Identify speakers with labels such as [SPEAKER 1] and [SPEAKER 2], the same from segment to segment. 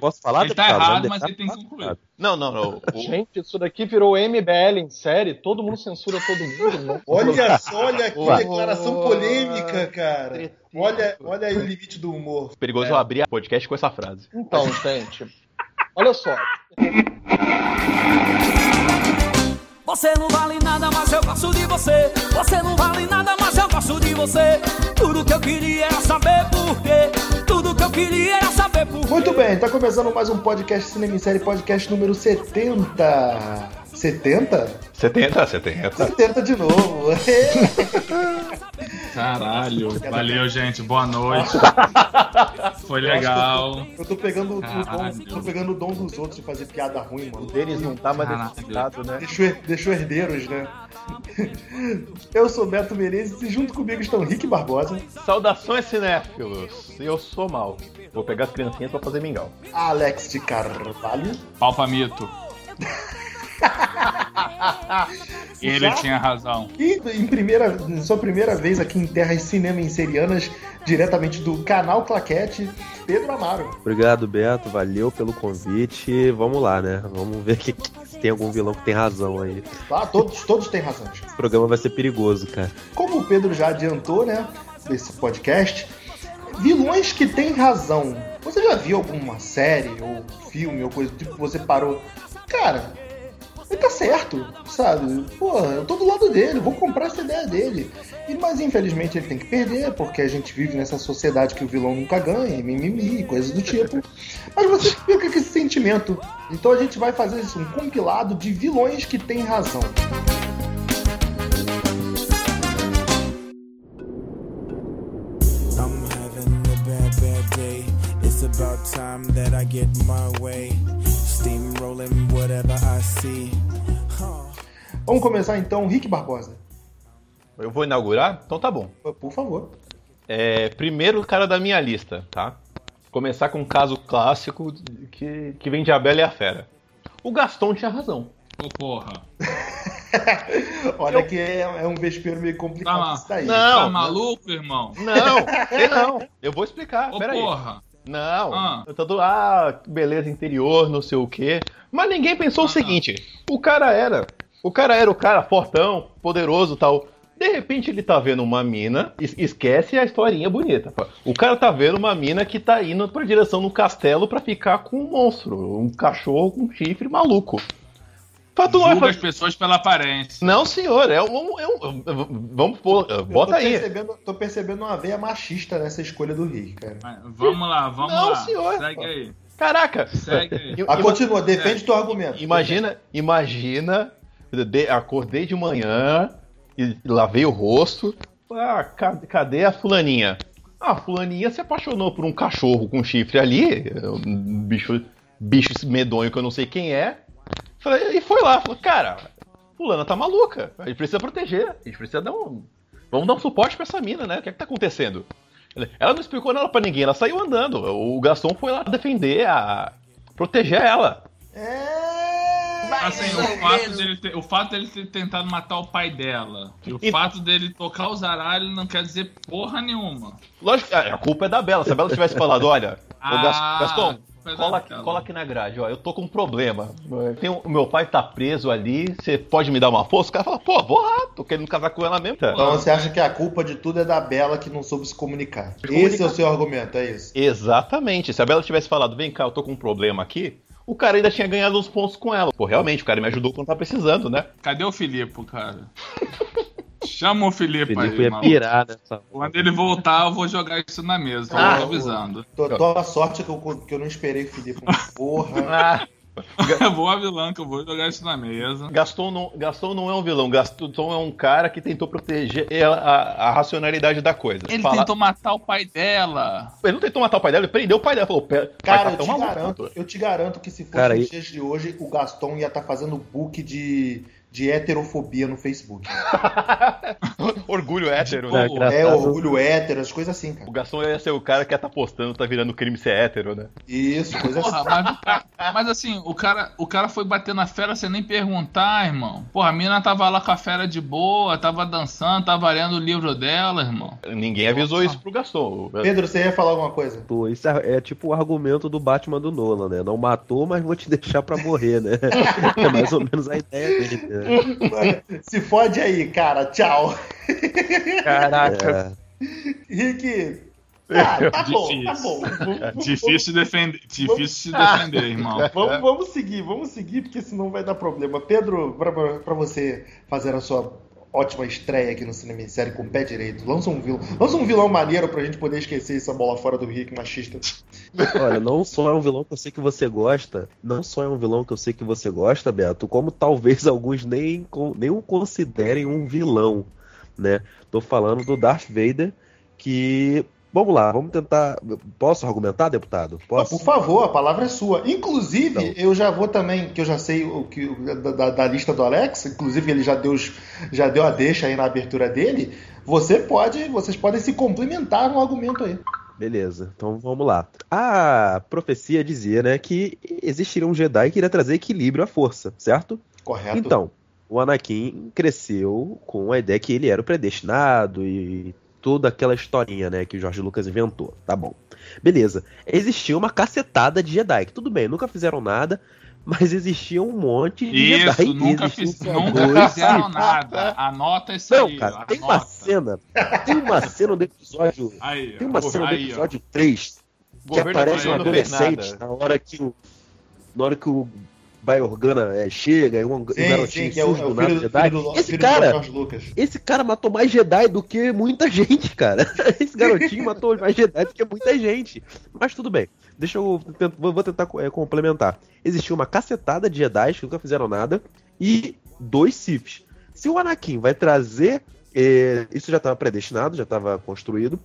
[SPEAKER 1] Posso falar?
[SPEAKER 2] Ele tá
[SPEAKER 1] deputado?
[SPEAKER 2] errado, mas
[SPEAKER 1] deixar
[SPEAKER 2] ele tem que concluir.
[SPEAKER 3] Não, não, não. O-
[SPEAKER 4] Gente, isso daqui virou MBL em série, todo mundo censura todo mundo. Não?
[SPEAKER 5] Olha só, olha que declaração polêmica, cara. Olha, olha aí o limite do humor.
[SPEAKER 3] perigoso
[SPEAKER 4] É.
[SPEAKER 3] eu abrir a podcast com essa frase.
[SPEAKER 4] Então, gente, olha só.
[SPEAKER 6] Você não vale nada, mas eu gosto de você. Você não vale nada, mas eu gosto de você. Tudo que eu queria era saber por quê. Tudo que eu queria era saber por quê.
[SPEAKER 5] Muito bem, tá começando mais um podcast Cinema em Série, podcast número 70. 70?
[SPEAKER 3] 70, 70.
[SPEAKER 5] 70 de novo.
[SPEAKER 2] Caralho. Valeu, gente. Boa noite. Foi legal.
[SPEAKER 5] Eu tô pegando, o dom, tô pegando o dom dos outros de fazer piada ruim, mano.
[SPEAKER 1] Deles não tá mais necessitado, né?
[SPEAKER 5] Deixou, deixou herdeiros, né? Eu sou Beto Menezes e junto comigo estão Rick Barbosa,
[SPEAKER 3] Saudações, cinéfilos. Eu sou mal. Vou pegar as criancinhas pra fazer mingau.
[SPEAKER 5] Alex de Carvalho.
[SPEAKER 2] Palpamito. Ele
[SPEAKER 5] Já?
[SPEAKER 2] tinha razão.
[SPEAKER 5] E em, primeira, sua primeira vez aqui em Terras Cinema em Serianas, diretamente do canal Claquete, Pedro Amaro.
[SPEAKER 1] Obrigado, Beto. Valeu pelo convite. Vamos lá, né? Vamos ver que, se tem algum vilão que tem razão aí.
[SPEAKER 5] Tá? Todos, todos têm razão.
[SPEAKER 1] Esse programa vai ser perigoso, cara.
[SPEAKER 5] Como o Pedro já adiantou, né, desse podcast, vilões que têm razão. Você já viu alguma série ou filme ou coisa do tipo que você parou? Cara, ele tá certo, sabe? Pô, eu tô do lado dele, vou comprar essa ideia dele. E, mas infelizmente ele tem que perder, porque a gente vive nessa sociedade que o vilão nunca ganha, e mimimi, coisas do tipo. Mas você fica com esse sentimento. Então a gente vai fazer isso, um compilado de vilões que têm razão.
[SPEAKER 7] I'm having a bad, bad day. It's about time that I get my way. Steamrolling whatever I see. Huh.
[SPEAKER 5] Vamos começar então, Rick Barbosa.
[SPEAKER 3] Eu vou inaugurar? Então tá bom.
[SPEAKER 5] Por favor.
[SPEAKER 3] É, primeiro cara da minha lista, tá? Começar com um caso clássico que, que vem de A Bela e a Fera. O Gaston tinha razão.
[SPEAKER 2] Ô, porra.
[SPEAKER 5] Olha que é, é um vespeiro meio complicado
[SPEAKER 2] Tá,
[SPEAKER 5] isso daí.
[SPEAKER 3] Não,
[SPEAKER 2] tá maluco, irmão?
[SPEAKER 3] Não, não. Eu vou explicar.
[SPEAKER 2] Ô,
[SPEAKER 3] Pera aí.
[SPEAKER 2] porra.
[SPEAKER 3] Não,
[SPEAKER 2] Ah.
[SPEAKER 3] eu tô do ah, beleza interior, não sei o quê. Mas ninguém pensou o
[SPEAKER 2] Ah.
[SPEAKER 3] seguinte: o cara era, o cara era o cara fortão, poderoso, tal. De repente ele tá vendo uma mina, es- esquece a historinha bonita. O cara tá vendo uma mina que tá indo pra direção do castelo pra ficar com um monstro, um cachorro com chifre maluco. Tu não vai
[SPEAKER 2] Julga as
[SPEAKER 3] fazer-
[SPEAKER 2] pessoas pela aparência.
[SPEAKER 3] Não, senhor, é um, é um- vamos pôr,
[SPEAKER 5] Eu
[SPEAKER 3] bota
[SPEAKER 5] tô
[SPEAKER 3] aí.
[SPEAKER 5] Percebendo, tô percebendo uma veia machista nessa escolha do Rick, cara.
[SPEAKER 2] Vamos lá, vamos
[SPEAKER 3] Não,
[SPEAKER 2] lá.
[SPEAKER 3] senhor.
[SPEAKER 2] Segue aí.
[SPEAKER 3] Caraca,
[SPEAKER 2] Segue aí.
[SPEAKER 5] Ah, continua, defende teu argumento.
[SPEAKER 3] Imagina, imagina, de- acordei de manhã e lavei o rosto. Ah, ca- cadê a fulaninha? Ah, a fulaninha se apaixonou por um cachorro com chifre ali, um bicho, bicho medonho que eu não sei quem é. Falei- E foi lá, falou, cara, fulana tá maluca, a gente precisa proteger, a gente precisa dar um... Vamos dar um suporte pra essa mina, né? O que é que tá acontecendo? Ela não explicou nada pra ninguém, ela saiu andando. O Gaston foi lá defender, a proteger ela.
[SPEAKER 5] É...
[SPEAKER 2] Assim, o fato, dele ter, o fato dele ter tentado matar o pai dela e o
[SPEAKER 3] E-
[SPEAKER 2] fato dele tocar o zaralho não quer dizer porra nenhuma.
[SPEAKER 3] Lógico, a a culpa é da Bela. Se a Bela tivesse falado, olha,
[SPEAKER 2] Ah,
[SPEAKER 3] Gaston, cola aqui, cola aqui na grade, ó, eu tô com um problema. Tem um- o meu pai tá preso ali, você pode me dar uma força? O cara fala, pô, vou lá, tô querendo casar com ela mesmo.
[SPEAKER 5] Então você acha que a culpa de tudo é da Bela que não soube se comunicar. Esse é o seu argumento, é isso.
[SPEAKER 3] Exatamente. Se a Bela tivesse falado, vem cá, eu tô com um problema aqui, o cara ainda tinha ganhado uns pontos com ela. Pô, realmente, o cara me ajudou quando tá precisando, né?
[SPEAKER 2] Cadê o Filipe, cara? Chama o Filipe,
[SPEAKER 1] Felipe
[SPEAKER 2] aí,
[SPEAKER 1] ia
[SPEAKER 2] maluco.
[SPEAKER 1] pirar nessa.
[SPEAKER 2] Quando ele voltar, eu vou jogar isso na mesa.
[SPEAKER 3] Ah,
[SPEAKER 2] tô avisando.
[SPEAKER 5] Tô, tô a sorte que eu, que eu não esperei, Felipe. Porra.
[SPEAKER 3] Ah,
[SPEAKER 2] vou avisando que eu vou jogar isso na mesa.
[SPEAKER 3] Gaston não, Gaston não é um vilão, Gaston é um cara que tentou proteger a, a- a racionalidade da coisa.
[SPEAKER 2] Ele
[SPEAKER 3] Fala-
[SPEAKER 2] tentou matar o pai dela.
[SPEAKER 3] Ele não tentou matar o pai dela, ele prendeu o pai dela. Falou, "Pé,
[SPEAKER 5] Cara,
[SPEAKER 3] pai
[SPEAKER 5] eu
[SPEAKER 3] tá
[SPEAKER 5] te
[SPEAKER 3] maluco,
[SPEAKER 5] garanto,
[SPEAKER 3] pô."
[SPEAKER 5] eu te garanto que se fosse
[SPEAKER 1] Cara,
[SPEAKER 5] nos
[SPEAKER 1] e-
[SPEAKER 5] dias de hoje, o Gaston ia estar fazendo book de, de heterofobia no Facebook.
[SPEAKER 3] Orgulho hétero,
[SPEAKER 2] Tipo,
[SPEAKER 3] né?
[SPEAKER 5] É,
[SPEAKER 1] engraçado.
[SPEAKER 5] orgulho hétero, as coisas assim,
[SPEAKER 3] O
[SPEAKER 5] cara.
[SPEAKER 3] Gastão ia ser o cara que ia tá postando, tá virando crime ser hétero, né?
[SPEAKER 5] Isso, coisa assim.
[SPEAKER 2] Porra, mas, o cara- mas assim, o cara, o cara foi bater na fera sem nem perguntar, irmão. Porra, a mina tava lá com a fera de boa, tava dançando, tava lendo o livro dela, irmão.
[SPEAKER 3] Ninguém avisou isso pro Gaston.
[SPEAKER 5] Pedro, você ia falar alguma coisa?
[SPEAKER 1] Pô, Isso é, é tipo o argumento do Batman do Nolan, né? Não matou, mas vou te deixar pra morrer, né? É mais ou menos a ideia dele, né?
[SPEAKER 5] Se fode aí, cara. Tchau.
[SPEAKER 4] Caraca.
[SPEAKER 1] É,
[SPEAKER 5] Rick. Ah, tá bom, tá
[SPEAKER 2] Difícil.
[SPEAKER 5] bom. Vamos-
[SPEAKER 2] Difícil defender, difícil se defender, irmão.
[SPEAKER 5] Vamos, vamos seguir, vamos seguir, porque senão vai dar problema. Pedro, pra você fazer a sua ótima estreia aqui no Cinema em Série com o pé direito, lança um vilão, lança um vilão maneiro pra gente poder esquecer essa bola fora do Rick machista.
[SPEAKER 1] Olha, não só é um vilão que eu sei que você gosta, não só é um vilão que eu sei que você gosta, Beto, como talvez alguns nem, nem o considerem um vilão, né? Tô falando do Darth Vader, que. Vamos lá, vamos tentar. Posso argumentar, deputado? Posso?
[SPEAKER 5] Por favor, a palavra é sua. Inclusive,
[SPEAKER 1] Então.
[SPEAKER 5] eu já vou também, que eu já sei o que da, da- lista do Alex, inclusive ele já deu, já deu a deixa aí na abertura dele. Você pode, vocês podem se complementar no argumento aí.
[SPEAKER 1] Beleza, então vamos lá. A profecia dizia, né, que existiria um Jedi que iria trazer equilíbrio à força, certo?
[SPEAKER 5] Correto?
[SPEAKER 1] Então, o Anakin cresceu com a ideia que ele era o predestinado e toda aquela historinha, né, que o Jorge Lucas inventou. Tá bom. Beleza. Existia uma cacetada de Jedi, que tudo bem, nunca fizeram nada, mas existia um monte de
[SPEAKER 2] Isso,
[SPEAKER 1] Jedi.
[SPEAKER 2] nunca, fiz, nunca fizeram nada. Anota isso
[SPEAKER 1] Não,
[SPEAKER 2] aí.
[SPEAKER 1] cara, tem uma
[SPEAKER 2] anota.
[SPEAKER 1] cena, tem uma cena do episódio,
[SPEAKER 2] Aí,
[SPEAKER 1] tem uma cena do
[SPEAKER 2] aí, ó.
[SPEAKER 1] episódio 3
[SPEAKER 3] O
[SPEAKER 1] que aparece um adolescente na hora que o na hora que o Bai Organa é, chega e um, um
[SPEAKER 5] Sim,
[SPEAKER 1] garotinho
[SPEAKER 5] sim, que é é
[SPEAKER 1] do nada Jedi.
[SPEAKER 5] do,
[SPEAKER 1] Esse cara, esse cara matou mais Jedi do que muita gente, cara. Esse garotinho matou mais Jedi do que muita gente. Mas tudo bem. Deixa eu tent- vou vou tentar é, complementar. Existiu uma cacetada de Jedi que nunca fizeram nada e dois Siths. Se o Anakin vai trazer, é, isso já estava predestinado, já estava construído,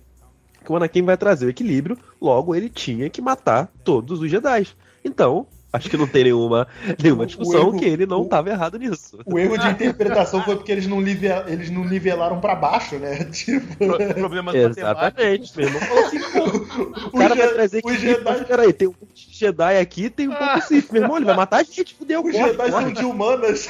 [SPEAKER 1] que o Anakin vai trazer o equilíbrio, logo ele tinha que matar todos os Jedi. Então, acho que não tem nenhuma, nenhuma discussão
[SPEAKER 5] erro-
[SPEAKER 1] que ele não estava errado nisso.
[SPEAKER 5] O erro de interpretação foi porque eles não, nive- eles não nivelaram pra baixo, né? Tipo,
[SPEAKER 3] Pro- Problemas.
[SPEAKER 1] Exatamente, meu irmão falou assim, pô, o cara vai trazer equilíbrio,
[SPEAKER 5] Jedi-
[SPEAKER 1] mas peraí, tem um monte de Jedi aqui, tem um pouco Sith, meu irmão, ele vai matar a gente, fudeu,
[SPEAKER 5] os
[SPEAKER 1] corre,
[SPEAKER 5] Jedi são
[SPEAKER 1] corre.
[SPEAKER 5] de humanas.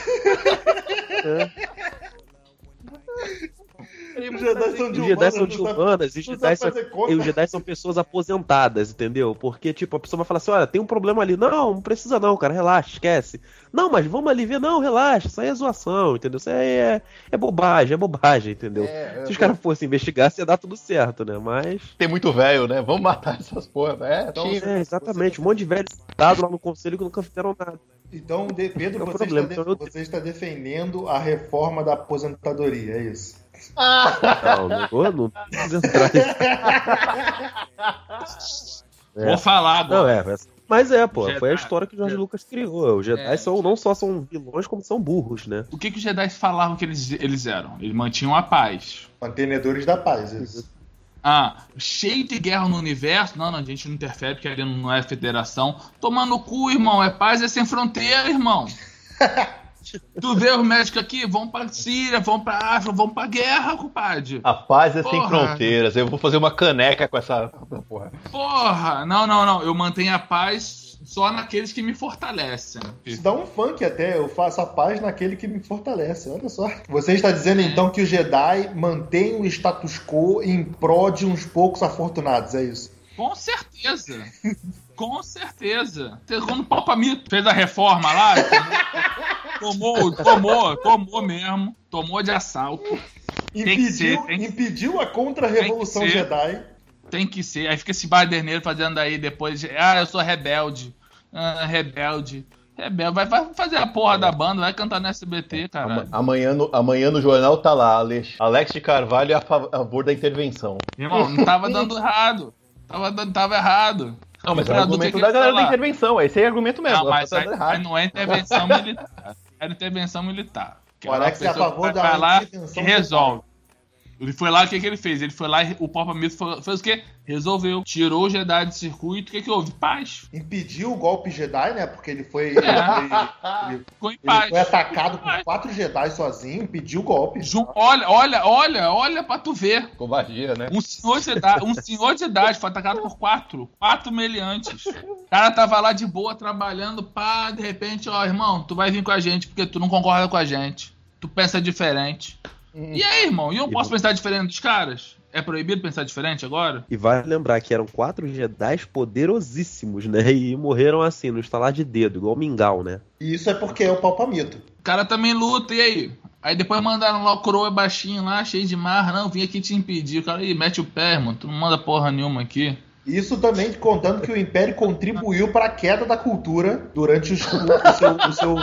[SPEAKER 5] Os Jedi são de
[SPEAKER 1] Os Jedi são de humanas, e os Jedi são, e os Jedi são pessoas aposentadas, entendeu? Porque, tipo, a pessoa vai falar assim, olha, tem um problema ali. Não, não precisa não, cara, relaxa, esquece. Não, mas vamos ali ver, não, relaxa, isso aí é zoação, entendeu? Isso aí é, é bobagem, é bobagem, entendeu?
[SPEAKER 3] É,
[SPEAKER 1] Se os caras fossem investigar, ia dar tudo certo, né? Mas...
[SPEAKER 3] Tem muito velho, né? Vamos matar essas porra. É,
[SPEAKER 5] Então.
[SPEAKER 1] É, exatamente, um monte de velhos sentados lá no conselho que nunca fizeram nada.
[SPEAKER 5] Então, Pedro,
[SPEAKER 1] é
[SPEAKER 5] você,
[SPEAKER 1] problema,
[SPEAKER 5] está
[SPEAKER 1] então eu-
[SPEAKER 5] você está defendendo a reforma da aposentadoria, é isso?
[SPEAKER 1] Não, não vou, não preciso entrar. É.
[SPEAKER 2] Vou falar agora.
[SPEAKER 1] Não, é, mas- mas é, pô,
[SPEAKER 2] Jedi-
[SPEAKER 1] foi a história que o Jorge
[SPEAKER 2] Jedi-
[SPEAKER 1] Lucas criou. Os Jedi
[SPEAKER 2] É.
[SPEAKER 1] são, não só são vilões, como são burros, né?
[SPEAKER 2] O que, que os Jedi falavam que eles, eles eram? Eles mantinham a paz.
[SPEAKER 5] Mantenedores da paz, isso.
[SPEAKER 2] Ah, cheio de guerra no universo. Não, não, a gente não interfere porque ali não é federação. Tomando no cu, irmão. É paz, é sem fronteira, irmão. tu vê os médicos aqui, vão pra Síria, vão pra África, vão pra guerra, compadre.
[SPEAKER 3] A paz é sem
[SPEAKER 2] Porra.
[SPEAKER 3] fronteiras. Eu vou fazer uma caneca com essa porra.
[SPEAKER 2] Porra! Não, não, não. Eu mantenho a paz só naqueles que me fortalecem.
[SPEAKER 5] Isso dá um funk até, eu faço a paz naquele que me fortalece, olha só. Você está dizendo então que os Jedi mantêm o status quo em prol de uns poucos afortunados, é isso?
[SPEAKER 2] Com certeza. Com certeza. Quando o Papa Mito fez a reforma lá, tomou, tomou, tomou mesmo. Tomou de assalto.
[SPEAKER 5] Impediu,
[SPEAKER 2] ser, que-
[SPEAKER 5] impediu a contra-revolução. Jedi.
[SPEAKER 2] Tem que ser. Aí fica esse baderneiro fazendo aí depois. de, Ah, eu sou rebelde. Ah, rebelde. Rebelde. Vai, vai fazer a porra da banda, vai cantar no SBT, caralho.
[SPEAKER 3] Ama- Amanhã no, amanhã no jornal tá lá, Alex, Alex de Carvalho é a fa- a favor da intervenção.
[SPEAKER 2] Irmão, não tava dando errado. Tava, dando- tava errado.
[SPEAKER 3] Não, mas é argumento
[SPEAKER 2] tem
[SPEAKER 3] da
[SPEAKER 2] que
[SPEAKER 3] galera da intervenção. Esse aí é argumento mesmo.
[SPEAKER 2] Não, mas
[SPEAKER 3] tá
[SPEAKER 2] aí,
[SPEAKER 3] dando
[SPEAKER 2] aí
[SPEAKER 3] errado.
[SPEAKER 2] não é intervenção militar. É intervenção militar. Que
[SPEAKER 5] O Alex é a favor da
[SPEAKER 2] vai lá
[SPEAKER 5] intervenção
[SPEAKER 2] e resolve. Ele foi lá, o que, que ele fez? Ele foi lá e o Papa Mito fez o quê? Resolveu. Tirou o Jedi do circuito. O que, que houve? Paz.
[SPEAKER 5] Impediu o golpe Jedi, né? Porque ele foi. Ele,
[SPEAKER 2] É.
[SPEAKER 5] foi- ele-
[SPEAKER 2] Ficou em
[SPEAKER 5] ele
[SPEAKER 2] paz.
[SPEAKER 5] foi atacado por quatro Jedi sozinho, impediu o golpe.
[SPEAKER 2] Ju- Olha, olha, olha, olha pra tu ver.
[SPEAKER 3] Covardia, né?
[SPEAKER 2] Um senhor de idade, um senhor de idade foi atacado por quatro, quatro meliantes. O cara tava lá de boa trabalhando, pá, de repente, ó, irmão, tu vai vir com a gente porque tu não concorda com a gente. Tu pensa diferente. E aí, irmão? E eu posso pensar diferente dos caras? É proibido pensar diferente agora?
[SPEAKER 1] E vale lembrar que eram quatro Jedi poderosíssimos, né? E morreram assim, no estalar de dedo, igual mingau, né?
[SPEAKER 5] E isso é porque é o Palpamito.
[SPEAKER 2] O cara também luta, e aí? Aí depois mandaram lá o coroa baixinho lá, cheio de marra. Não, vim aqui te impedir. O cara, aí, mete o pé, irmão. Tu não manda porra nenhuma aqui.
[SPEAKER 5] Isso também contando que o Império contribuiu para a queda da cultura durante os- o, seu, o, seu,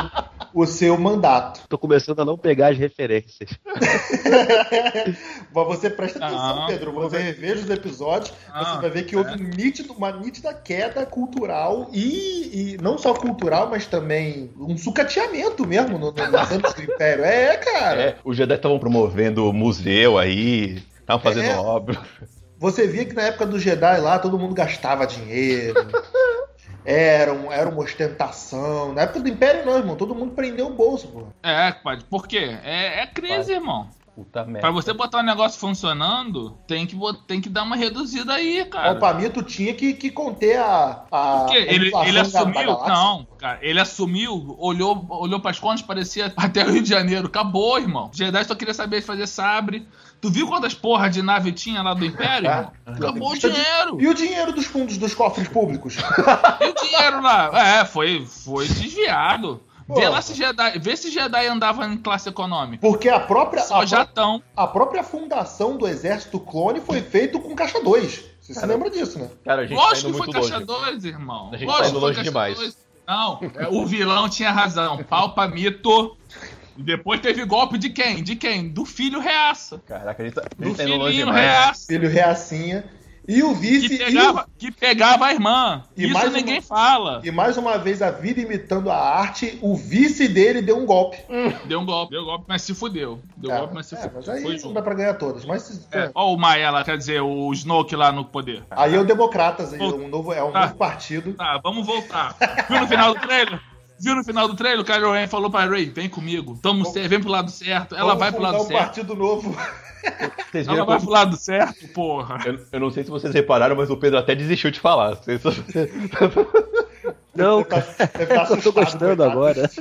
[SPEAKER 5] o seu mandato.
[SPEAKER 1] Tô começando a não pegar as referências.
[SPEAKER 5] Mas você presta atenção,
[SPEAKER 2] Ah,
[SPEAKER 5] Pedro. Você reveja os episódios,
[SPEAKER 2] Ah,
[SPEAKER 5] você vai ver que houve um nítido- uma nítida queda cultural e, e não só cultural, mas também um sucateamento mesmo no, no, nos âmbitos do Império. É, cara.
[SPEAKER 3] É, os Jedi estavam promovendo museu aí, estavam fazendo
[SPEAKER 5] É.
[SPEAKER 3] obra.
[SPEAKER 5] Você via que na época do Jedi lá todo mundo gastava dinheiro. Era, um- era uma ostentação. Na época do Império, não, irmão. Todo mundo prendeu o bolso, pô.
[SPEAKER 2] É, compadre, por quê? É, é crise, irmão.
[SPEAKER 3] Puta merda.
[SPEAKER 2] Pra você botar um negócio funcionando, tem que, tem que dar uma reduzida aí,
[SPEAKER 5] O
[SPEAKER 2] cara.
[SPEAKER 5] Palmito tinha que, que conter a. a
[SPEAKER 2] Porque
[SPEAKER 5] a
[SPEAKER 2] ele, ele
[SPEAKER 5] da- da
[SPEAKER 2] assumiu. Não, cara, ele assumiu, olhou, olhou pras contas, parecia até o Rio de Janeiro. Acabou, irmão. Os Jedi só queria saber de fazer sabre. Tu viu quantas porra de nave tinha lá do Império, irmão? Acabou o
[SPEAKER 5] de-
[SPEAKER 2] dinheiro.
[SPEAKER 5] E o dinheiro dos fundos dos cofres públicos?
[SPEAKER 2] E o dinheiro lá? É, foi, foi desviado. Vê lá se Jedi, vê se Jedi andava em classe econômica.
[SPEAKER 5] Porque a própria,
[SPEAKER 2] Só
[SPEAKER 5] a,
[SPEAKER 2] já
[SPEAKER 5] a própria fundação do exército clone foi feito com caixa 2. Você se lembra disso, né?
[SPEAKER 3] Cara, a gente tá
[SPEAKER 2] Lógico
[SPEAKER 3] indo
[SPEAKER 2] que foi
[SPEAKER 3] muito
[SPEAKER 2] caixa
[SPEAKER 3] longe.
[SPEAKER 2] 2, irmão.
[SPEAKER 3] A gente
[SPEAKER 2] Lógico
[SPEAKER 3] tá indo
[SPEAKER 2] que foi
[SPEAKER 3] longe
[SPEAKER 2] caixa
[SPEAKER 3] demais.
[SPEAKER 2] dois. Não, o vilão tinha razão. Palpa mito. E depois teve golpe de quem? De quem? Do filho reaça.
[SPEAKER 3] Caraca, a gente tá, a
[SPEAKER 2] Do
[SPEAKER 3] tá indo longe
[SPEAKER 2] filhinho
[SPEAKER 3] demais.
[SPEAKER 2] reaça.
[SPEAKER 5] Filho reacinha. E o vice.
[SPEAKER 2] Que
[SPEAKER 5] e o-
[SPEAKER 2] pegava, que pegava a irmã.
[SPEAKER 5] E
[SPEAKER 2] Isso
[SPEAKER 5] mais
[SPEAKER 2] ninguém
[SPEAKER 5] uma-
[SPEAKER 2] fala.
[SPEAKER 5] E mais uma vez a vida imitando a arte, o vice dele deu um golpe.
[SPEAKER 2] Deu um golpe. Deu golpe, mas se fudeu. Deu
[SPEAKER 5] Cara,
[SPEAKER 2] golpe, mas se
[SPEAKER 5] é,
[SPEAKER 2] fudeu.
[SPEAKER 5] mas aí
[SPEAKER 2] Foi
[SPEAKER 5] não
[SPEAKER 2] junto.
[SPEAKER 5] dá pra ganhar todas. Mas se-
[SPEAKER 2] É, ó o Maia lá, quer dizer, o Snoke lá no poder.
[SPEAKER 5] aí é o Democratas, aí é um novo, é um
[SPEAKER 2] tá.
[SPEAKER 5] novo partido.
[SPEAKER 2] Tá, vamos voltar. Viu no final do trailer? Viu no final do trailer? O Kylo Ren falou pra Rey, vem comigo. Tamo certo, vem pro lado certo. Ela
[SPEAKER 5] Vamos
[SPEAKER 2] vai pro lado
[SPEAKER 5] um
[SPEAKER 2] certo.
[SPEAKER 5] partido novo.
[SPEAKER 3] Vocês
[SPEAKER 2] Ela vai
[SPEAKER 3] como-
[SPEAKER 2] pro lado certo, porra.
[SPEAKER 3] eu, eu não sei se vocês repararam, mas o Pedro até desistiu de falar. Vocês-
[SPEAKER 1] Não,
[SPEAKER 5] tá-
[SPEAKER 1] cara,
[SPEAKER 5] tá
[SPEAKER 1] eu tô gostando agora.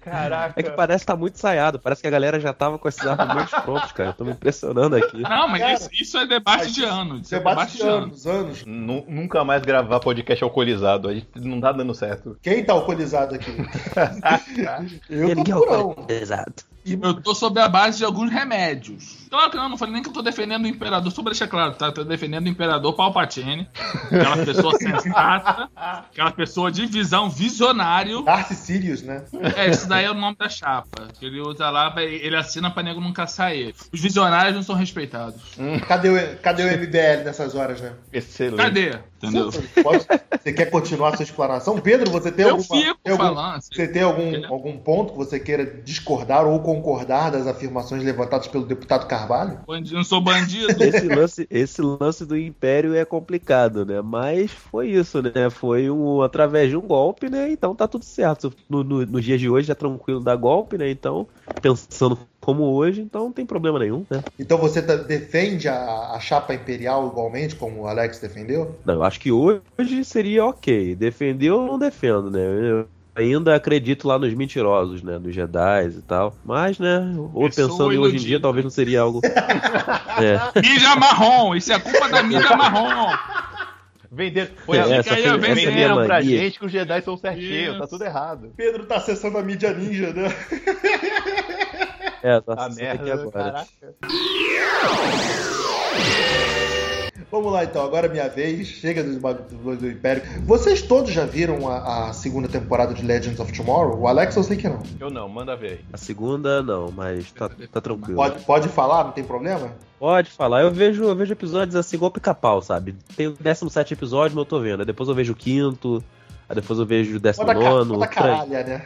[SPEAKER 3] Caraca.
[SPEAKER 1] É que parece que tá muito ensaiado. Parece que a galera já tava com esses argumentos prontos, cara. Eu tô me impressionando aqui.
[SPEAKER 2] Não, mas
[SPEAKER 5] Cara,
[SPEAKER 2] isso, isso é debate de anos. Isso é
[SPEAKER 5] Debate de anos, anos.
[SPEAKER 3] Nu- Nunca mais gravar podcast alcoolizado. A gente não tá dando certo.
[SPEAKER 5] Quem tá alcoolizado aqui? eu tô
[SPEAKER 1] é
[SPEAKER 5] purão.
[SPEAKER 1] alcoolizado.
[SPEAKER 2] Eu tô sob a base de alguns remédios. Claro que não, não falei nem que eu tô defendendo o imperador, só pra deixar claro, tá? Tô defendendo o imperador Palpatine, aquela pessoa sensata, aquela pessoa de visão visionário.
[SPEAKER 5] Darth Sirius, né?
[SPEAKER 2] É, esse daí é o nome da chapa. Que ele usa lá, ele assina pra nego nunca sair. Os visionários não são respeitados.
[SPEAKER 5] Cadê o, cadê o MBL nessas horas, né?
[SPEAKER 3] Excelente.
[SPEAKER 2] Cadê? Entendeu?
[SPEAKER 5] Você, pode- você quer continuar a sua explanação? Pedro, você tem
[SPEAKER 2] Eu
[SPEAKER 5] alguma,
[SPEAKER 2] fico
[SPEAKER 5] tem algum,
[SPEAKER 2] falando. assim.
[SPEAKER 5] Você tem algum, algum ponto que você queira discordar ou concordar das afirmações levantadas pelo deputado Carvalho?
[SPEAKER 2] Bandido, não sou bandido.
[SPEAKER 1] Esse lance, esse lance do Império é complicado, né? Mas foi isso, né? Foi um, através de um golpe, né? Então tá tudo certo. No, no, nos dias de hoje é tranquilo dar golpe, né? Então, pensando como hoje, então não tem problema nenhum, né?
[SPEAKER 5] Então você tá- defende a, a chapa imperial igualmente, como o Alex defendeu?
[SPEAKER 1] Não, eu acho que hoje seria ok. Defender eu não defendo, né? Eu ainda acredito lá nos mentirosos, né? Nos Jedi e tal. Mas, né? Ou
[SPEAKER 2] Pessoa
[SPEAKER 1] pensando em hoje em dia, talvez não seria algo. é.
[SPEAKER 2] Mídia marrom, isso é culpa da mídia marrom.
[SPEAKER 3] Vender, foi a-
[SPEAKER 1] essa
[SPEAKER 2] aí,
[SPEAKER 1] foi, a
[SPEAKER 3] venderam pra
[SPEAKER 1] mania.
[SPEAKER 3] gente que os Jedi são certinhos, tá tudo errado.
[SPEAKER 5] Pedro tá acessando a mídia ninja, né?
[SPEAKER 1] É, tá
[SPEAKER 3] A
[SPEAKER 1] acessando aqui
[SPEAKER 3] merda,
[SPEAKER 1] agora.
[SPEAKER 3] caraca.
[SPEAKER 5] Vamos lá então, agora é minha vez. Chega do, do, do Império. Vocês todos já viram a, a segunda temporada de Legends of Tomorrow? O Alex eu sei que não.
[SPEAKER 3] Eu não, manda ver aí.
[SPEAKER 1] A segunda, não, mas tá, tá tranquilo.
[SPEAKER 5] Pode, pode falar, não tem problema?
[SPEAKER 1] Pode falar. Eu vejo, eu vejo episódios assim, igual pica-pau, sabe? Tem o 17 episódio, mas eu tô vendo. Aí depois eu vejo o quinto. Aí depois eu vejo o
[SPEAKER 5] Pode
[SPEAKER 1] 19.
[SPEAKER 5] da caralha, né?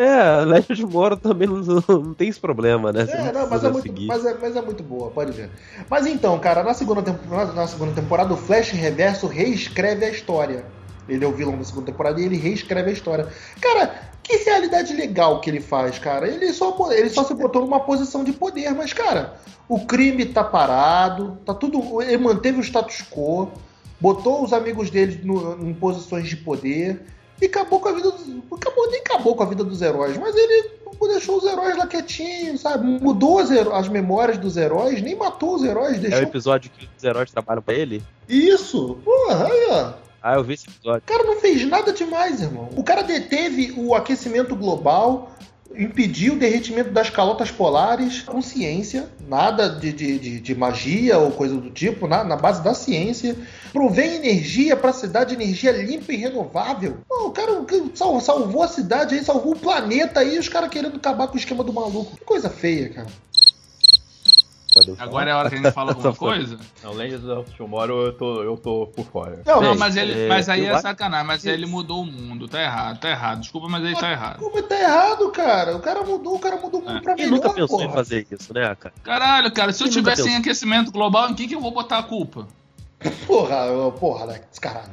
[SPEAKER 1] É, Legend of Tomorrow também não, não tem esse problema, né? Você
[SPEAKER 5] É, não, mas é, muito, mas, é, mas é muito boa, pode ver. Mas então, cara, na segunda, temporada, na segunda temporada, o Flash Reverso reescreve a história. Ele é o vilão da segunda temporada e ele reescreve a história. Cara, que realidade legal que ele faz, cara. Ele só, ele só se botou numa posição de poder, mas, cara, o crime tá parado, tá tudo. Ele manteve o status quo, botou os amigos dele no- em posições de poder e acabou com a vida dos. Acabou, nem acabou com a vida dos heróis, mas ele deixou os heróis lá quietinhos, sabe? Mudou as, as memórias dos heróis, nem matou os heróis,
[SPEAKER 1] É o
[SPEAKER 5] deixou.
[SPEAKER 1] episódio que os heróis trabalham pra ele?
[SPEAKER 5] Isso! Porra, aí, ó.
[SPEAKER 1] Ah, eu vi esse episódio.
[SPEAKER 5] O cara não fez nada demais, irmão. O cara deteve o aquecimento global, impediu o derretimento das calotas polares com ciência, nada de, de, de- magia ou coisa do tipo, na, na base da ciência. Provém energia pra cidade, energia limpa e renovável. O cara sal- salvou a cidade aí, salvou o planeta aí, os caras querendo acabar com o esquema do maluco. Que coisa feia, cara.
[SPEAKER 1] Pode falar?
[SPEAKER 2] Agora é a hora que a gente fala alguma coisa?
[SPEAKER 3] Não, Legends of Tomorrow eu tô, eu tô por fora.
[SPEAKER 5] Não,
[SPEAKER 2] Não, mas ele,
[SPEAKER 1] é,
[SPEAKER 2] mas aí é sacanagem, mas ele mudou o mundo, tá errado, tá errado. Desculpa, mas ele tá errado.
[SPEAKER 5] Como tá errado, cara? O cara mudou, o cara mudou o mundo
[SPEAKER 2] É.
[SPEAKER 5] pra
[SPEAKER 1] Quem
[SPEAKER 5] melhor,
[SPEAKER 1] nunca pensou
[SPEAKER 5] porra.
[SPEAKER 1] em fazer isso, né, cara?
[SPEAKER 2] Caralho, cara, se eu
[SPEAKER 1] Quem
[SPEAKER 2] tivesse em aquecimento global, em quem que eu vou botar a culpa?
[SPEAKER 5] Porra, porra, Alex, caralho.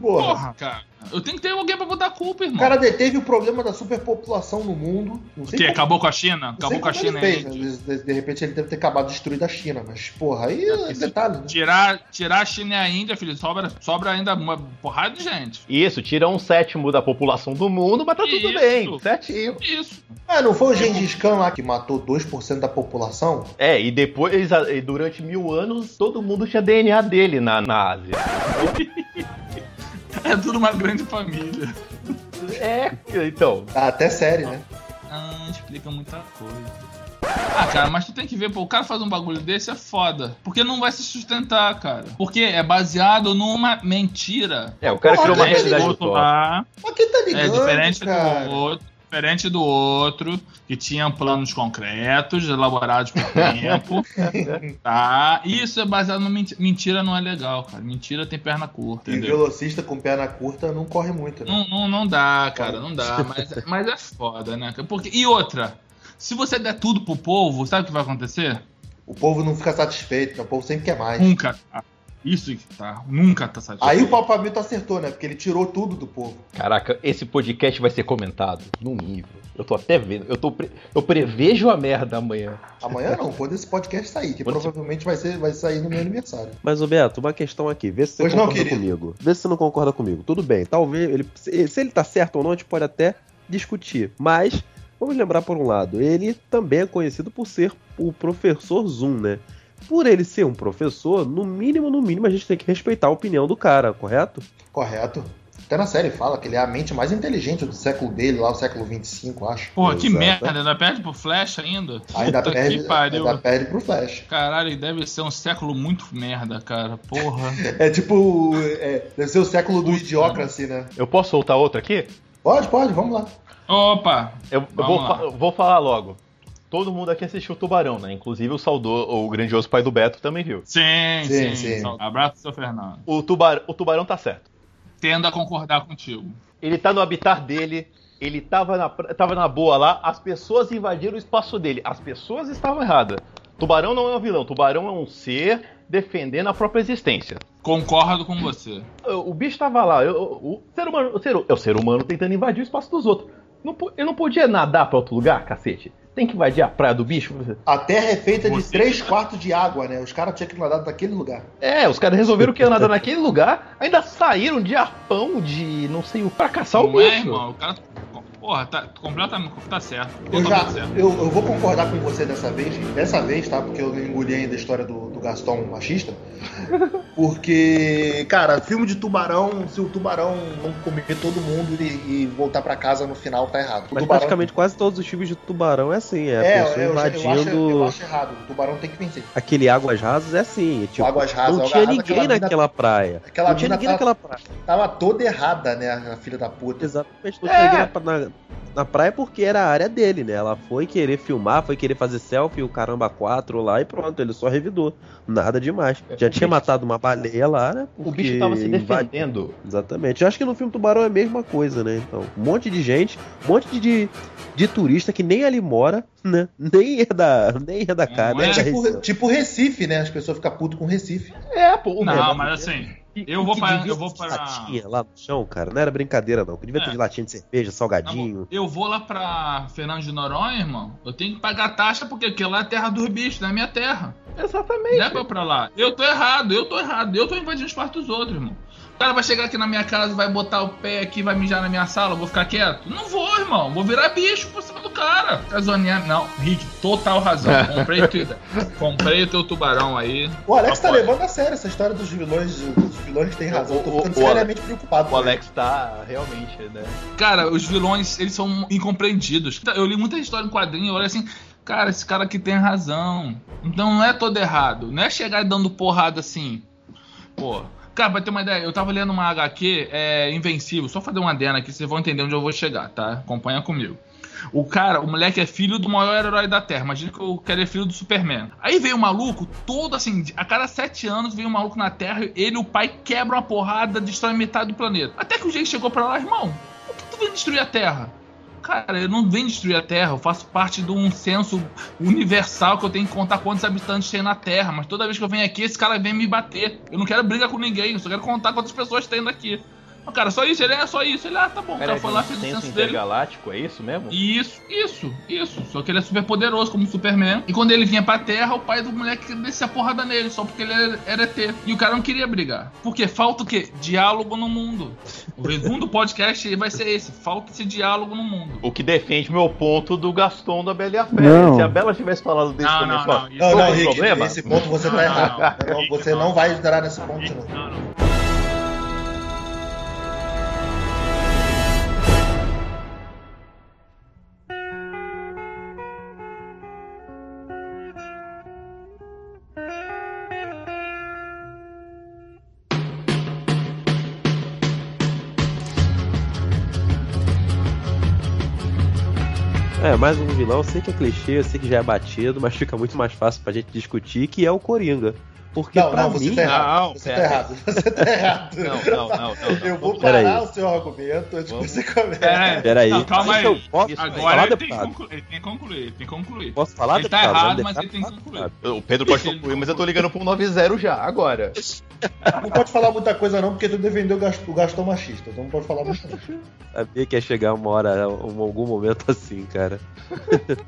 [SPEAKER 5] Porra.
[SPEAKER 2] Porra, cara. Eu tenho que ter alguém pra botar a culpa,
[SPEAKER 5] O
[SPEAKER 2] irmão.
[SPEAKER 5] cara deteve o problema da superpopulação no mundo. Não sei
[SPEAKER 2] que
[SPEAKER 5] como-
[SPEAKER 2] acabou com a China? Acabou com a China aí.
[SPEAKER 5] fez, né? de, de repente ele deve ter acabado de destruir a China, mas porra, aí é detalhe, né?
[SPEAKER 2] Tirar, tirar a China e a Índia, filho, sobra, sobra ainda uma porrada de gente.
[SPEAKER 3] Isso, tira um sétimo da população do mundo, mas tá tudo
[SPEAKER 2] Isso.
[SPEAKER 3] bem, certinho.
[SPEAKER 2] Isso.
[SPEAKER 5] Ah, não foi o Gengis Khan lá que matou 2% da população?
[SPEAKER 3] É, e depois, e durante mil anos, todo mundo tinha DNA dele na, na Ásia.
[SPEAKER 2] É tudo uma grande família.
[SPEAKER 3] É, então.
[SPEAKER 5] Ah, até série, né?
[SPEAKER 2] Ah, explica muita coisa. Ah, cara, mas tu tem que ver, pô, o cara faz um bagulho desse é foda. Porque não vai se sustentar, cara. Porque é baseado numa mentira.
[SPEAKER 3] É, o cara criou uma realidade
[SPEAKER 2] lá
[SPEAKER 5] Mas quem tá
[SPEAKER 2] é
[SPEAKER 5] ligando,
[SPEAKER 2] diferente
[SPEAKER 5] cara?
[SPEAKER 2] do outro. Diferente do outro, que tinha planos concretos, elaborados por tempo. tá? Isso é baseado numa mentira. Mentira não é legal, cara. Mentira tem perna curta,
[SPEAKER 5] E
[SPEAKER 2] entendeu?
[SPEAKER 5] velocista com perna curta não corre muito, né?
[SPEAKER 2] Não, não, não dá, cara, não dá. Mas, mas é foda, né? Porque, e outra, se você der tudo pro povo, sabe o que vai acontecer?
[SPEAKER 5] O povo não fica satisfeito, né? o povo sempre quer mais.
[SPEAKER 2] Nunca. Isso tá. Nunca tá satisfeito.
[SPEAKER 5] Aí o Papamito acertou, né? Porque ele tirou tudo do povo.
[SPEAKER 3] Caraca, esse podcast vai ser comentado num nível. Eu tô até vendo. Eu, tô pre- eu prevejo a merda amanhã.
[SPEAKER 5] Amanhã não, quando esse podcast sair, que
[SPEAKER 3] Quando
[SPEAKER 5] provavelmente vai, ser, vai sair no meu aniversário.
[SPEAKER 1] Mas, ô Beto, uma questão aqui. Vê se você
[SPEAKER 5] Pois não,
[SPEAKER 1] concorda
[SPEAKER 5] querido.
[SPEAKER 1] comigo. Vê se você não concorda comigo. Tudo bem, talvez. Ele, se se ele tá certo ou não, a gente pode até discutir. Mas, vamos lembrar por um lado, ele também é conhecido por ser o professor Zoom, né? Por ele ser um professor, no mínimo, no mínimo, a gente tem que respeitar a opinião do cara, correto?
[SPEAKER 5] Correto. Até na série fala que ele é a mente mais inteligente do século dele, lá o século 25, acho.
[SPEAKER 2] Porra, que
[SPEAKER 1] Exato.
[SPEAKER 2] merda, ainda perde pro Flash ainda?
[SPEAKER 5] Ainda
[SPEAKER 2] Puta
[SPEAKER 5] perde, ainda perde pro Flash.
[SPEAKER 2] Caralho, deve ser um século muito merda, cara. Porra.
[SPEAKER 5] É tipo. é, deve ser o século do idiocracy, né?
[SPEAKER 3] Eu posso soltar outro aqui?
[SPEAKER 5] Pode, pode, vamos lá.
[SPEAKER 2] Opa!
[SPEAKER 3] Eu, eu
[SPEAKER 2] Vamos
[SPEAKER 3] vou,
[SPEAKER 2] lá.
[SPEAKER 3] vou falar logo. Todo mundo aqui assistiu o Tubarão, né? Inclusive o saudor, o grandioso pai do Beto também viu.
[SPEAKER 2] Sim,
[SPEAKER 5] Sim,
[SPEAKER 2] sim.
[SPEAKER 5] sim.
[SPEAKER 2] Abraço, seu Fernando.
[SPEAKER 3] O, tubar, o Tubarão tá certo.
[SPEAKER 2] Tendo a concordar contigo.
[SPEAKER 3] Ele tá no habitat dele, ele tava na, tava na boa lá, as pessoas invadiram o espaço dele. As pessoas estavam erradas. Tubarão não é um vilão, Tubarão é um ser defendendo a própria existência.
[SPEAKER 2] Concordo com você.
[SPEAKER 3] O, o bicho tava lá, eu- o, ser humano, o, ser, é o ser humano tentando invadir o espaço dos outros. Não, ele não podia nadar pra outro lugar, cacete? Tem que invadir a praia do bicho?
[SPEAKER 5] A Terra é feita de
[SPEAKER 2] Você-
[SPEAKER 5] 3 quartos de água, né? Os caras tinham que nadar daquele lugar.
[SPEAKER 3] É, os caras resolveram que ia nadar naquele lugar, ainda saíram de arpão de não sei o pra caçar o
[SPEAKER 2] não é,
[SPEAKER 3] bicho.
[SPEAKER 2] irmão? O cara. Porra, tá completamente. Tá certo.
[SPEAKER 5] Eu já.
[SPEAKER 2] Certo.
[SPEAKER 5] Eu, eu vou concordar com você dessa vez. Dessa vez, tá? Porque eu engoli ainda a história do, do Gaston machista. Porque, cara, filme de tubarão, se o tubarão não comer todo mundo e, e voltar pra casa no final, tá errado. O
[SPEAKER 1] Mas
[SPEAKER 5] tubarão-
[SPEAKER 1] praticamente quase todos os filmes de tubarão é assim, é a
[SPEAKER 5] É,
[SPEAKER 1] pessoa
[SPEAKER 5] eu, eu, acho,
[SPEAKER 1] invadindo
[SPEAKER 5] eu acho errado. O tubarão tem que vencer.
[SPEAKER 1] aquele águas rasas é assim, tipo,
[SPEAKER 5] Águas Rasas,
[SPEAKER 1] não tinha ninguém
[SPEAKER 5] aquela mina-
[SPEAKER 1] naquela praia.
[SPEAKER 5] aquela
[SPEAKER 1] não tinha
[SPEAKER 5] mina
[SPEAKER 1] ninguém
[SPEAKER 5] tá-
[SPEAKER 1] naquela praia.
[SPEAKER 5] Tava toda errada, né, a filha da puta.
[SPEAKER 1] Exatamente, não
[SPEAKER 3] É.
[SPEAKER 1] tinha ninguém na, na- praia porque era a área dele, né? Ela foi querer filmar, foi querer fazer selfie, o caramba 4 lá e pronto, ele só revidou. Nada demais. Já tinha
[SPEAKER 3] bicho-
[SPEAKER 1] matado uma baleia lá, né?
[SPEAKER 3] O bicho tava se
[SPEAKER 1] invade-
[SPEAKER 3] defendendo.
[SPEAKER 1] Exatamente. Eu acho que no filme Tubarão é a mesma coisa, né? Então, um monte de gente, um monte de, de turista que nem ali mora, né? Nem é da, nem é da nem é
[SPEAKER 2] é
[SPEAKER 1] da
[SPEAKER 5] Tipo, tipo Recife, né? As pessoas ficam putas com Recife.
[SPEAKER 3] É, pô. o
[SPEAKER 2] Não,
[SPEAKER 3] mesmo.
[SPEAKER 2] mas assim,
[SPEAKER 1] E-
[SPEAKER 2] eu vou para. Eu vou
[SPEAKER 1] ter
[SPEAKER 2] para.
[SPEAKER 1] latinha lá no chão, cara. Não era brincadeira, não. Que devia ter
[SPEAKER 2] É.
[SPEAKER 1] de latinha de cerveja, salgadinho.
[SPEAKER 2] Eu vou lá pra Fernando de Noronha, irmão. Eu tenho que pagar taxa porque aqui lá é terra dos bichos, não é minha terra.
[SPEAKER 3] Exatamente.
[SPEAKER 2] Não é pra pra lá. Eu tô errado, eu tô errado. Eu tô invadindo os quartos dos outros, irmão. O cara vai chegar aqui na minha casa, vai botar o pé aqui, vai mijar na minha sala, eu vou ficar quieto? Não vou, irmão. Vou virar bicho por cima do cara. Tá zoneando. Não, Rick, total razão. Comprei, tu... Comprei o teu tubarão aí.
[SPEAKER 5] O Alex tá
[SPEAKER 2] Apoio.
[SPEAKER 5] levando a sério essa história dos vilões. Os vilões têm razão. Eu tô ficando
[SPEAKER 3] o- o
[SPEAKER 5] seriamente preocupado.
[SPEAKER 3] O Alex tá realmente, né?
[SPEAKER 2] Cara, os vilões, eles são incompreendidos. Eu li muita história em quadrinho, eu olho assim, cara, esse cara aqui tem razão. Então não é todo errado. Não é chegar dando porrada assim. Pô. Cara, pra ter uma ideia, eu tava lendo uma HQ, é Invencível, só fazer uma adena aqui, vocês vão entender onde eu vou chegar, tá? Acompanha comigo. O cara, o moleque é filho do maior herói da Terra. Imagina que o cara é filho do Superman. Aí veio um maluco, todo assim, a cada sete anos veio um maluco na Terra, ele e o pai quebram uma porrada, destrói metade do planeta. Até que o jeito chegou pra lá, irmão, por que tu vem destruir a Terra? Cara, eu não venho destruir a Terra, eu faço parte de um censo universal que eu tenho que contar quantos habitantes tem na Terra. Mas toda vez que eu venho aqui, esse cara vem me bater. Eu não quero briga com ninguém, eu só quero contar quantas pessoas tem daqui. Mas, cara, só isso, ele é só isso. Ele, ah, tá bom, o
[SPEAKER 3] Era
[SPEAKER 2] cara foi lá, fez o
[SPEAKER 3] senso
[SPEAKER 2] dele.
[SPEAKER 3] intergaláctico, é isso mesmo?
[SPEAKER 2] Isso, isso, isso. Só que ele é super poderoso como Superman. E quando ele vinha pra Terra, o pai do moleque descia a porrada nele, só porque ele era- era ET. E o cara não queria brigar. Porque falta o quê? Diálogo no mundo. O resumo do podcast vai ser esse: falta esse diálogo no mundo.
[SPEAKER 3] O que defende meu ponto do Gaston da Bela e a Fera.
[SPEAKER 8] Não.
[SPEAKER 3] Se a Bela tivesse falado desse
[SPEAKER 2] Não,
[SPEAKER 3] começo,
[SPEAKER 2] não, não. Isso
[SPEAKER 5] Não, não,
[SPEAKER 3] é o
[SPEAKER 5] Rick,
[SPEAKER 3] problema?
[SPEAKER 5] esse ponto você tá
[SPEAKER 2] Não,
[SPEAKER 5] errado.
[SPEAKER 2] não,
[SPEAKER 5] Não,
[SPEAKER 2] Rick,
[SPEAKER 5] você
[SPEAKER 2] não.
[SPEAKER 5] não vai entrar nesse ponto, não.
[SPEAKER 2] Não,
[SPEAKER 1] mais um vilão, eu sei que é clichê, eu sei que já é batido, mas fica muito mais fácil pra gente discutir, que é o Coringa. Porque
[SPEAKER 5] Não,
[SPEAKER 1] pra
[SPEAKER 5] não, você
[SPEAKER 1] mim.
[SPEAKER 5] tá errado.
[SPEAKER 3] Não,
[SPEAKER 5] você tá errado. Você tá errado.
[SPEAKER 3] Não, não, não, não, não.
[SPEAKER 5] Eu vou parar
[SPEAKER 1] aí.
[SPEAKER 5] o seu argumento antes que
[SPEAKER 3] Vamos.
[SPEAKER 5] você comece.
[SPEAKER 1] Peraí,
[SPEAKER 2] Não, calma aí.
[SPEAKER 1] posso.
[SPEAKER 2] Agora
[SPEAKER 1] falar,
[SPEAKER 2] ele tem, que concluir, ele tem que concluir, ele tem que concluir.
[SPEAKER 1] Posso falar,
[SPEAKER 2] Ele tá errado, mas
[SPEAKER 1] deixar
[SPEAKER 2] ele tem que concluir.
[SPEAKER 3] O Pedro pode concluir, mas eu tô ligando pro 90 já, agora.
[SPEAKER 5] Não pode falar muita coisa não, porque tu defendeu o Gaston, o Gaston machista. Então não pode falar muito não.
[SPEAKER 1] Sabia que ia chegar uma hora, um, algum momento assim, cara.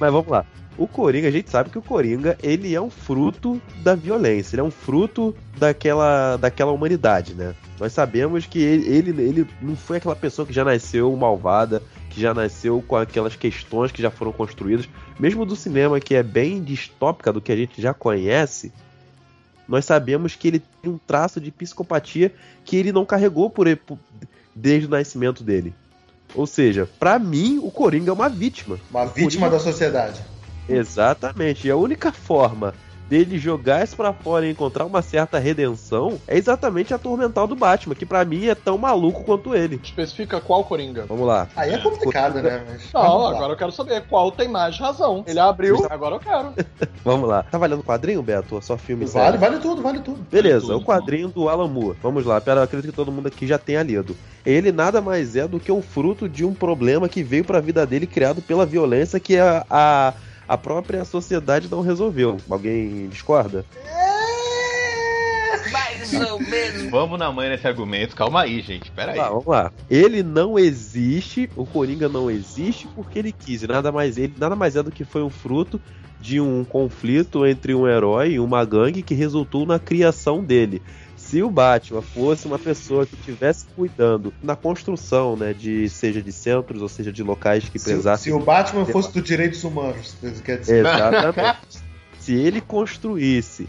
[SPEAKER 1] Mas vamos lá. O Coringa, a gente sabe que o Coringa, ele é um fruto da violência, ele é um fruto daquela, daquela humanidade, né? Nós sabemos que ele, ele, ele não foi aquela pessoa que já nasceu malvada, que já nasceu com aquelas questões que já foram construídas. Mesmo do cinema, que é bem distópica do que a gente já conhece, nós sabemos que ele tem um traço de psicopatia que ele não carregou por, por- desde o nascimento dele. Ou seja, pra mim, o Coringa é uma vítima.
[SPEAKER 5] Uma vítima da sociedade.
[SPEAKER 1] Exatamente. E a única forma dele jogar isso pra fora e encontrar uma certa redenção é exatamente atormentar o do Batman, que pra mim é tão maluco quanto ele.
[SPEAKER 4] Especifica qual Coringa.
[SPEAKER 1] Vamos lá.
[SPEAKER 5] Aí é complicado, né? Mas,
[SPEAKER 4] Não,
[SPEAKER 5] vamos lá.
[SPEAKER 4] agora eu quero saber qual tem mais razão. Ele abriu, agora eu quero.
[SPEAKER 1] Vamos lá. Tá valendo quadrinho, Beto? Ou só filme
[SPEAKER 5] Vale, vale tudo, vale tudo.
[SPEAKER 1] Beleza,
[SPEAKER 2] tudo,
[SPEAKER 1] o quadrinho do Alan Moore. Vamos lá, pera, eu acredito que todo mundo aqui já tenha lido. Ele nada mais é do que o fruto de um problema que veio pra vida dele criado pela violência que a, a, a própria sociedade não resolveu. Alguém discorda?
[SPEAKER 3] Vamos na mãe nesse argumento. Calma aí, gente. Pera aí.
[SPEAKER 1] Tá, vamos lá. Ele não existe, o Coringa não existe porque ele quis. Nada mais ele nada mais é do que foi um fruto de um conflito entre um herói e uma gangue que resultou na criação dele. Se o Batman fosse uma pessoa que estivesse cuidando na construção, né, de seja de centros ou seja de locais que
[SPEAKER 5] Se, se o Batman fosse dos direitos humanos, quer dizer.
[SPEAKER 1] Exatamente. Se ele construísse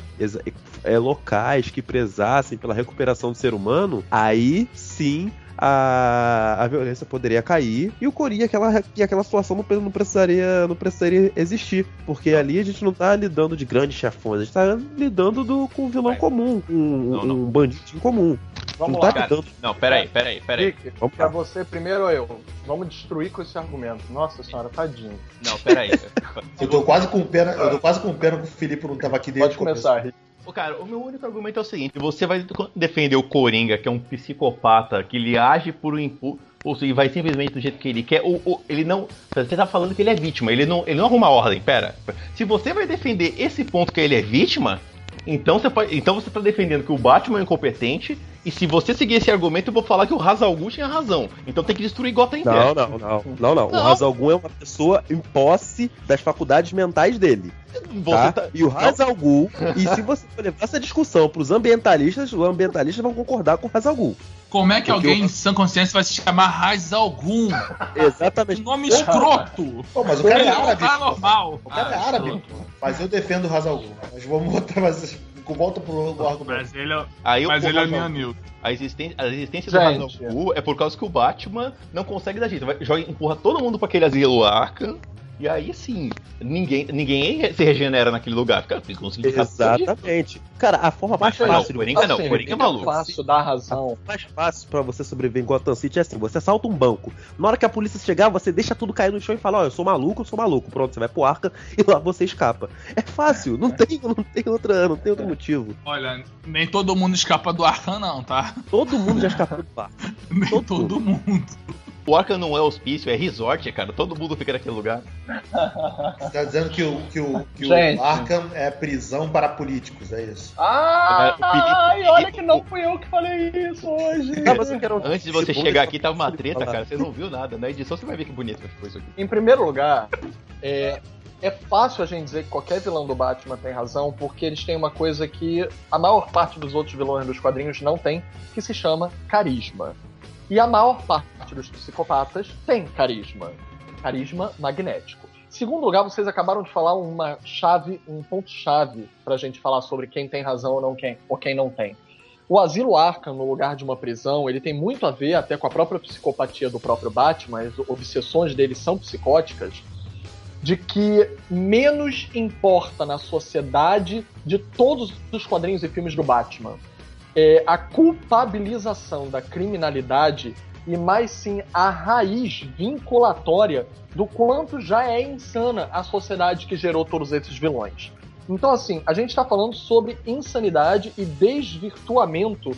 [SPEAKER 1] é, locais que prezassem pela recuperação do ser humano, aí sim a, a violência poderia cair e o Coringa, aquela, que aquela situação não, não precisaria, não precisaria existir. Porque ali a gente não tá lidando de grandes chefões, a gente tá lidando do, com um vilão comum, com um,
[SPEAKER 3] Não, não.
[SPEAKER 1] um bandidinho comum.
[SPEAKER 4] Vamos
[SPEAKER 1] não
[SPEAKER 4] lá.
[SPEAKER 1] tá lidando.
[SPEAKER 3] Não, peraí, peraí, peraí.
[SPEAKER 4] Rick,
[SPEAKER 1] Vamos
[SPEAKER 4] pra você primeiro ou eu? Vamos destruir com esse argumento. Nossa senhora, tadinho.
[SPEAKER 3] Não, peraí.
[SPEAKER 5] Eu tô quase com pena, eu tô quase com pena que o Felipe não tava aqui desde
[SPEAKER 4] Pode
[SPEAKER 5] o começo.
[SPEAKER 4] começar, Rick.
[SPEAKER 3] Cara, o meu único argumento é o seguinte: você vai defender o Coringa, que é um psicopata, que ele age por um impulso. Seja, vai simplesmente do jeito que ele quer. Ou, ou ele não. Você tá falando que ele é vítima, ele não, ele não arruma ordem. Pera. Se você vai defender esse ponto que ele é vítima, então você, então você tá defendendo que o Batman é incompetente. E se você seguir esse argumento, eu vou falar que o Hazal Ghul tinha razão. Então tem que destruir Gotham inteira.
[SPEAKER 1] Não, não, não, não, não. O
[SPEAKER 3] Não.
[SPEAKER 1] Hazal Ghul é uma pessoa em posse das faculdades mentais dele. Tá?
[SPEAKER 3] tá-
[SPEAKER 1] E o
[SPEAKER 3] Não.
[SPEAKER 1] Hazal Ghul, e se você for levar essa discussão pros ambientalistas, os ambientalistas vão concordar com o Hazal Ghul.
[SPEAKER 2] Como é que
[SPEAKER 1] Porque
[SPEAKER 2] alguém
[SPEAKER 1] eu-
[SPEAKER 2] em sã consciência vai se chamar Raiz Algum?
[SPEAKER 1] Exatamente.
[SPEAKER 2] Nome escroto!
[SPEAKER 5] Pô, mas o cara é
[SPEAKER 2] não
[SPEAKER 5] árabe.
[SPEAKER 2] tá normal.
[SPEAKER 5] O cara é
[SPEAKER 2] Ah,
[SPEAKER 5] árabe. Mas eu defendo o Hazal Ghul. Mas vamos botar mais. Volta pro, pro argumento.
[SPEAKER 2] Mas ele é,
[SPEAKER 3] Aí
[SPEAKER 2] mas
[SPEAKER 3] o
[SPEAKER 2] ele é.
[SPEAKER 3] A existência, a existência
[SPEAKER 4] Gente.
[SPEAKER 3] do Hazal Ghul é por causa que o Batman não consegue dar jeito. Vai, joga, empurra todo mundo pra aquele asilo Arkham. E aí sim, ninguém, ninguém se regenera naquele lugar. Fica, fica um
[SPEAKER 1] Exatamente. Cara, a forma mais
[SPEAKER 3] Mas não,
[SPEAKER 1] fácil de
[SPEAKER 3] Coringa não,
[SPEAKER 4] Assim,
[SPEAKER 3] Coringa é maluco.
[SPEAKER 4] fácil dar razão.
[SPEAKER 1] mais fácil pra você sobreviver em Gotham City é assim: você assalta um banco. Na hora que a polícia chegar, você deixa tudo cair no chão e fala: Ó, eu sou maluco, eu sou maluco. Pronto, você vai pro arca e lá você escapa. É fácil, não tem, não tem, outra, não tem outro motivo.
[SPEAKER 2] Olha, nem todo mundo escapa do Arkham, não, tá?
[SPEAKER 1] Todo mundo já escapou do barco.
[SPEAKER 2] Nem
[SPEAKER 1] Todo
[SPEAKER 2] todo, mundo.
[SPEAKER 3] O Arkham não é hospício, é resort, cara. Todo mundo fica naquele lugar.
[SPEAKER 5] Você tá dizendo que o, que o, que o Arkham é prisão para políticos, é isso?
[SPEAKER 4] Ah,
[SPEAKER 3] Felipe-
[SPEAKER 4] ai, olha que não fui eu que falei isso hoje.
[SPEAKER 1] Mas eu quero-
[SPEAKER 3] Antes de você
[SPEAKER 1] Tipo,
[SPEAKER 3] chegar aqui, tava uma treta,
[SPEAKER 1] falar.
[SPEAKER 3] cara. Você não viu nada. Na edição você vai ver que bonito que ficou isso aqui.
[SPEAKER 4] Em primeiro lugar, é, é fácil a gente dizer que qualquer vilão do Batman tem razão, porque eles têm uma coisa que a maior parte dos outros vilões dos quadrinhos não tem, que se chama carisma. E a maior parte dos psicopatas tem carisma. Carisma magnético. Segundo lugar, vocês acabaram de falar uma chave, um ponto-chave pra gente falar sobre quem tem razão ou não quem, ou quem não tem. O asilo Arkham, no lugar de uma prisão, ele tem muito a ver até com a própria psicopatia do próprio Batman, as obsessões dele são psicóticas, de que menos importa na sociedade de todos os quadrinhos e filmes do Batman é a culpabilização da criminalidade e mais sim a raiz vinculatória do quanto já é insana a sociedade que gerou todos esses vilões. Então, assim, a gente está falando sobre insanidade e desvirtuamento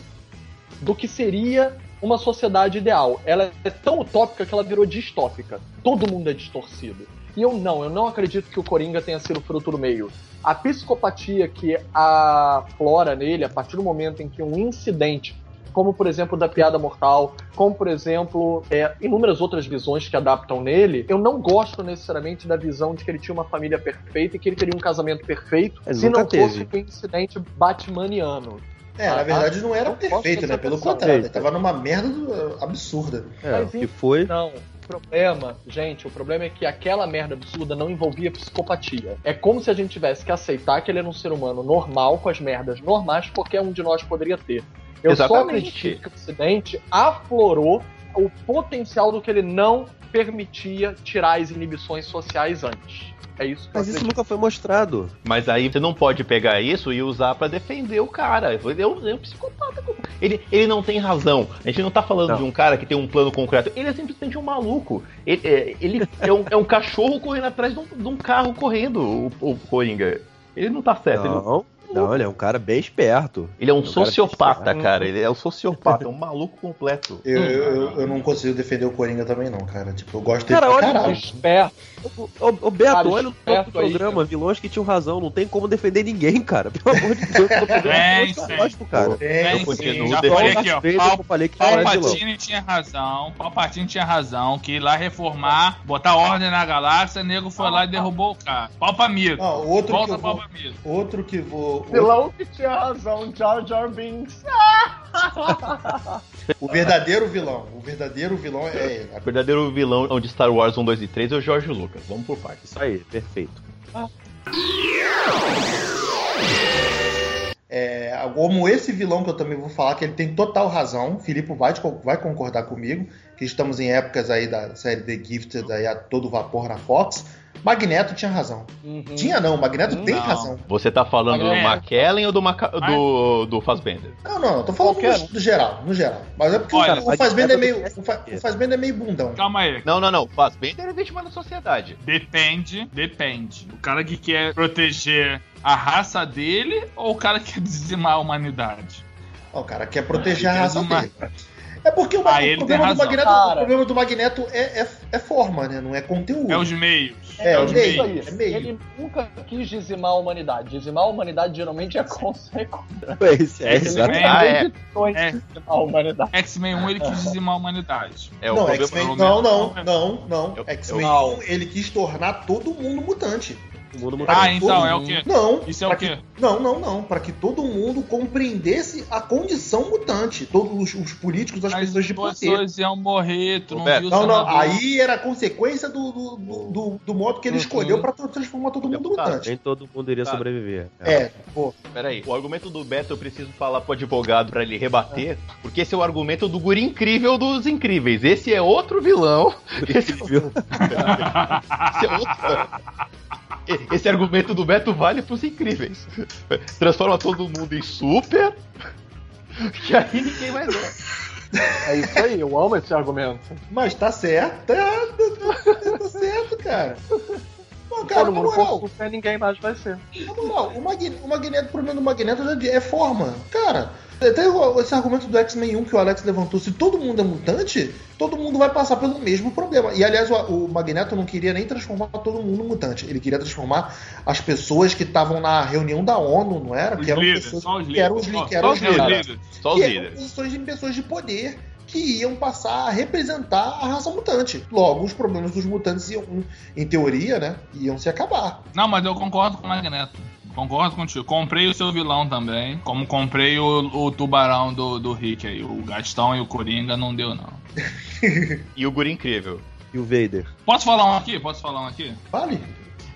[SPEAKER 4] do que seria uma sociedade ideal. Ela é tão utópica que ela virou distópica. Todo mundo é distorcido. E eu não, eu não acredito que o Coringa tenha sido fruto do meio. A psicopatia que aflora nele a partir do momento em que um incidente, como por exemplo da piada mortal, como por exemplo é, inúmeras outras visões que adaptam nele, eu não gosto necessariamente da visão de que ele tinha uma família perfeita e que ele teria um casamento perfeito
[SPEAKER 1] Ele
[SPEAKER 4] se não fosse
[SPEAKER 1] teve.
[SPEAKER 4] um incidente batmaniano.
[SPEAKER 5] É, na
[SPEAKER 4] Ah,
[SPEAKER 5] verdade não era
[SPEAKER 4] não posso
[SPEAKER 5] perfeito, né? Pelo contrário, ele tava numa merda do- absurda.
[SPEAKER 1] É,
[SPEAKER 4] Mas,
[SPEAKER 1] o que foi.
[SPEAKER 4] Não, o problema, gente, o problema é que aquela merda absurda não envolvia psicopatia. É como se a gente tivesse que aceitar que ele era um ser humano normal, com as merdas normais, que qualquer um de nós poderia ter. Eu só
[SPEAKER 3] Exatamente.
[SPEAKER 4] acredito que o Ocidente aflorou o potencial do que ele não permitia tirar as inibições sociais antes. É isso que eu
[SPEAKER 1] Mas isso nunca foi mostrado.
[SPEAKER 3] Mas aí você não pode pegar isso e usar pra defender o cara. Ele é um, é um psicopata. Ele, ele não tem razão. A gente não tá falando
[SPEAKER 1] Não.
[SPEAKER 3] de um cara que tem um plano concreto. Ele é simplesmente um maluco. Ele, é, ele é, um, é um cachorro correndo atrás de um, de um carro correndo, o, o Coringa. Ele não tá certo. Ele,
[SPEAKER 1] Não, ele é um cara bem esperto.
[SPEAKER 3] ele é um
[SPEAKER 1] É um cara
[SPEAKER 3] sociopata,
[SPEAKER 1] bem
[SPEAKER 3] cara. Ele é um sociopata, é um maluco completo.
[SPEAKER 5] Eu, eu, eu- eu não consigo defender o Coringa também, não, cara. Tipo, eu gosto dele
[SPEAKER 1] Cara, olha,
[SPEAKER 5] caralho.
[SPEAKER 4] Esperto.
[SPEAKER 1] Ô, Beto,
[SPEAKER 4] Cara,
[SPEAKER 1] olha o próprio
[SPEAKER 4] aí,
[SPEAKER 1] programa, vilões que tinham razão, não tem como defender ninguém, cara. Pelo amor de Deus, no programa que
[SPEAKER 2] tem.
[SPEAKER 1] gosto, cara.
[SPEAKER 5] Tem
[SPEAKER 3] eu continuo
[SPEAKER 2] já falei aqui, ó. Pal-
[SPEAKER 1] falei que é.
[SPEAKER 2] Palpatine tinha razão, Palpatine tinha razão, que ir lá reformar, botar ordem na galáxia, o nego foi lá e derrubou o cara.
[SPEAKER 5] Não, o outro que
[SPEAKER 2] Volta
[SPEAKER 5] eu vou, outro que vou, o,
[SPEAKER 4] Vilão que tinha razão, Jar Jar Binks.
[SPEAKER 5] o verdadeiro vilão, o verdadeiro vilão é ele.
[SPEAKER 3] O verdadeiro vilão de Star Wars 1, 2 e 3 é o George Lucas. Vamos por partes.
[SPEAKER 1] Isso aí, perfeito.
[SPEAKER 5] É, É, como esse vilão que eu também vou falar, que ele tem total razão, Filipe vai, vai concordar comigo, que estamos em épocas aí da série The Gifted aí a todo vapor na Fox. Magneto tinha razão.
[SPEAKER 4] Uhum.
[SPEAKER 5] Tinha não, Magneto tem
[SPEAKER 2] Não.
[SPEAKER 5] razão.
[SPEAKER 3] Você tá falando do
[SPEAKER 2] Magneto.
[SPEAKER 3] McKellen ou do, Maca... do, do Fassbender?
[SPEAKER 5] Não, não, eu tô falando
[SPEAKER 4] Qualquer
[SPEAKER 5] do, do geral, no geral. Mas é porque
[SPEAKER 2] Olha,
[SPEAKER 5] o, o Fassbender é meio.
[SPEAKER 1] Magneto
[SPEAKER 5] O, Fa- o Fassbender é meio bundão.
[SPEAKER 2] Calma aí.
[SPEAKER 3] Não, não, não. Fassbender é vítima da sociedade.
[SPEAKER 2] Depende, depende. O cara que quer proteger a raça dele ou o cara que quer dizimar a humanidade?
[SPEAKER 5] O cara quer proteger
[SPEAKER 2] Ah,
[SPEAKER 5] a raça
[SPEAKER 2] ele tem
[SPEAKER 5] dele. É porque o,
[SPEAKER 2] Ah,
[SPEAKER 5] o problema,
[SPEAKER 2] tem
[SPEAKER 5] do. Magneto, o problema do Magneto é, é, é forma, né? Não é conteúdo.
[SPEAKER 2] É os meios.
[SPEAKER 5] É,
[SPEAKER 2] é
[SPEAKER 5] o
[SPEAKER 2] os meios.
[SPEAKER 4] aí.
[SPEAKER 5] É meio.
[SPEAKER 4] Ele nunca quis dizimar a humanidade. Dizimar a humanidade geralmente é consequência.
[SPEAKER 1] É, isso, é,
[SPEAKER 2] vem-
[SPEAKER 3] Ah, é.
[SPEAKER 2] É.
[SPEAKER 4] dizimar a humanidade.
[SPEAKER 2] X-Men 1 ele quis dizimar a humanidade.
[SPEAKER 3] É o
[SPEAKER 5] não, não, não, não, não. X-Men
[SPEAKER 4] eu-
[SPEAKER 5] 1, ele quis tornar todo mundo mutante.
[SPEAKER 1] O mundo
[SPEAKER 2] Ah, então é o quê?
[SPEAKER 5] Não.
[SPEAKER 2] Isso é o quê?
[SPEAKER 5] que- Não, não, não. Para que todo mundo compreendesse a condição mutante. Todos os, os políticos, as
[SPEAKER 2] As
[SPEAKER 5] pessoas de poder.
[SPEAKER 2] pessoas iam morrer, tu não viu
[SPEAKER 5] Não, não. Aí era consequência do, do, do, do- do modo que ele
[SPEAKER 4] Uhum.
[SPEAKER 5] escolheu pra transformar todo mundo
[SPEAKER 3] Deputado,
[SPEAKER 5] mutante.
[SPEAKER 1] Nem todo mundo iria
[SPEAKER 3] Tá.
[SPEAKER 1] sobreviver.
[SPEAKER 5] É, pô.
[SPEAKER 3] Peraí, o argumento do Beto eu preciso falar pro advogado pra ele rebater, porque esse é o argumento do guri incrível dos incríveis. Esse é outro vilão. Esse,
[SPEAKER 1] Viu?
[SPEAKER 3] esse é outro. Esse argumento do Beto vale pros incríveis. Transforma todo mundo em super. Que aí ninguém mais é.
[SPEAKER 4] É isso aí, eu amo esse argumento.
[SPEAKER 5] Mas tá certo. Tá, tá, tá certo, cara. Pô, cara,
[SPEAKER 4] Todo
[SPEAKER 5] na
[SPEAKER 4] mundo
[SPEAKER 5] moral,
[SPEAKER 4] ninguém mais vai ser.
[SPEAKER 5] na moral, o, Magne- o Magneto, o problema do Magneto é- é forma. Cara, até esse argumento do X-Men 1 que o Alex levantou, se todo mundo é mutante, todo mundo vai passar pelo mesmo problema. E aliás, o, o Magneto não queria nem transformar todo mundo em mutante. Ele queria transformar as pessoas que estavam na reunião da ONU, não era?
[SPEAKER 2] Os
[SPEAKER 5] que eram
[SPEAKER 2] líderes,
[SPEAKER 5] pessoas
[SPEAKER 2] só os
[SPEAKER 5] que eram os,
[SPEAKER 2] líderes.
[SPEAKER 5] li- que eram os
[SPEAKER 3] Só os
[SPEAKER 5] líderes.
[SPEAKER 3] líderes. Só os
[SPEAKER 5] que eram
[SPEAKER 3] líderes.
[SPEAKER 5] posições de pessoas de poder que iam passar a representar a raça mutante. Logo, os problemas dos mutantes iam, em teoria, né, iam se acabar.
[SPEAKER 2] Não, mas eu concordo com o Magneto. Concordo contigo. Comprei o seu vilão também. Como comprei o, o tubarão do, do Rick aí. O Gastão e o Coringa não deu, não.
[SPEAKER 3] E o guri incrível.
[SPEAKER 1] E o Vader?
[SPEAKER 2] Posso falar um aqui? Posso falar um aqui?
[SPEAKER 5] Vale?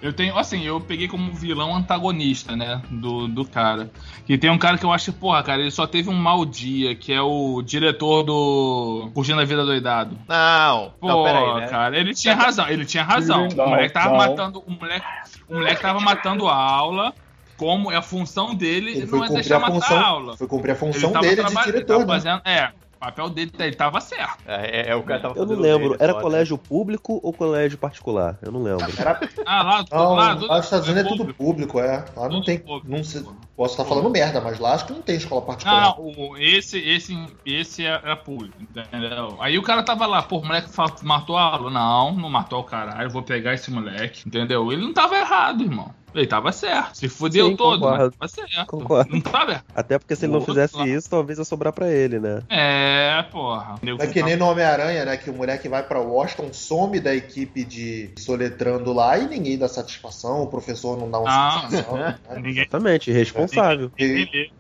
[SPEAKER 2] Eu tenho, assim, eu peguei como vilão antagonista, né? Do, do cara. Que tem um cara que eu acho, porra, cara, ele só teve um mau dia, que é o diretor do Curtindo a Vida Doidado.
[SPEAKER 3] Não,
[SPEAKER 2] Pô,
[SPEAKER 3] não, peraí, né?
[SPEAKER 2] cara, ele tinha razão, ele tinha razão.
[SPEAKER 4] Não,
[SPEAKER 2] o moleque tava
[SPEAKER 4] não.
[SPEAKER 2] matando. O moleque, o moleque tava matando a aula. Como é a função dele,
[SPEAKER 5] Ele
[SPEAKER 2] não é deixar
[SPEAKER 5] a
[SPEAKER 2] matar
[SPEAKER 5] função,
[SPEAKER 2] a aula.
[SPEAKER 5] foi cumprir a função dele de diretor,
[SPEAKER 2] tava
[SPEAKER 5] né?
[SPEAKER 2] fazendo, é, o papel dele, ele tava certo.
[SPEAKER 3] É, é, é o cara tava
[SPEAKER 1] Eu não lembro.
[SPEAKER 3] dele
[SPEAKER 1] Era
[SPEAKER 3] só, né?
[SPEAKER 1] colégio público ou colégio particular? Eu não lembro.
[SPEAKER 5] Era...
[SPEAKER 2] Ah, lá,
[SPEAKER 5] Não,
[SPEAKER 2] lá,
[SPEAKER 5] lá
[SPEAKER 2] tudo-
[SPEAKER 5] nos Estados Unidos é tudo
[SPEAKER 2] público.
[SPEAKER 5] é. Lá não tem.
[SPEAKER 2] público.
[SPEAKER 5] Não se, posso estar falando merda, mas lá acho que não tem escola particular.
[SPEAKER 2] Não, não, o- esse, esse, esse é, é público, entendeu? Aí o cara tava lá, pô, o moleque matou a aula. Não, não matou o caralho, vou pegar esse moleque, entendeu? Ele não tava errado, irmão. Ele tava certo. Se fudeu
[SPEAKER 1] Sim,
[SPEAKER 2] todo,
[SPEAKER 1] concordo.
[SPEAKER 2] mas tava certo.
[SPEAKER 1] Concordo.
[SPEAKER 2] Não tava errado.
[SPEAKER 1] Até porque se ele não fizesse isso, talvez ia sobrar pra ele, né?
[SPEAKER 2] É, porra.
[SPEAKER 5] É que nem no Homem-Aranha, né? Que o moleque vai pra Washington, some da equipe de soletrando lá e ninguém dá satisfação, o professor não dá uma
[SPEAKER 2] Ah.
[SPEAKER 5] satisfação. né?
[SPEAKER 2] Ninguém.
[SPEAKER 1] Exatamente, irresponsável.
[SPEAKER 5] E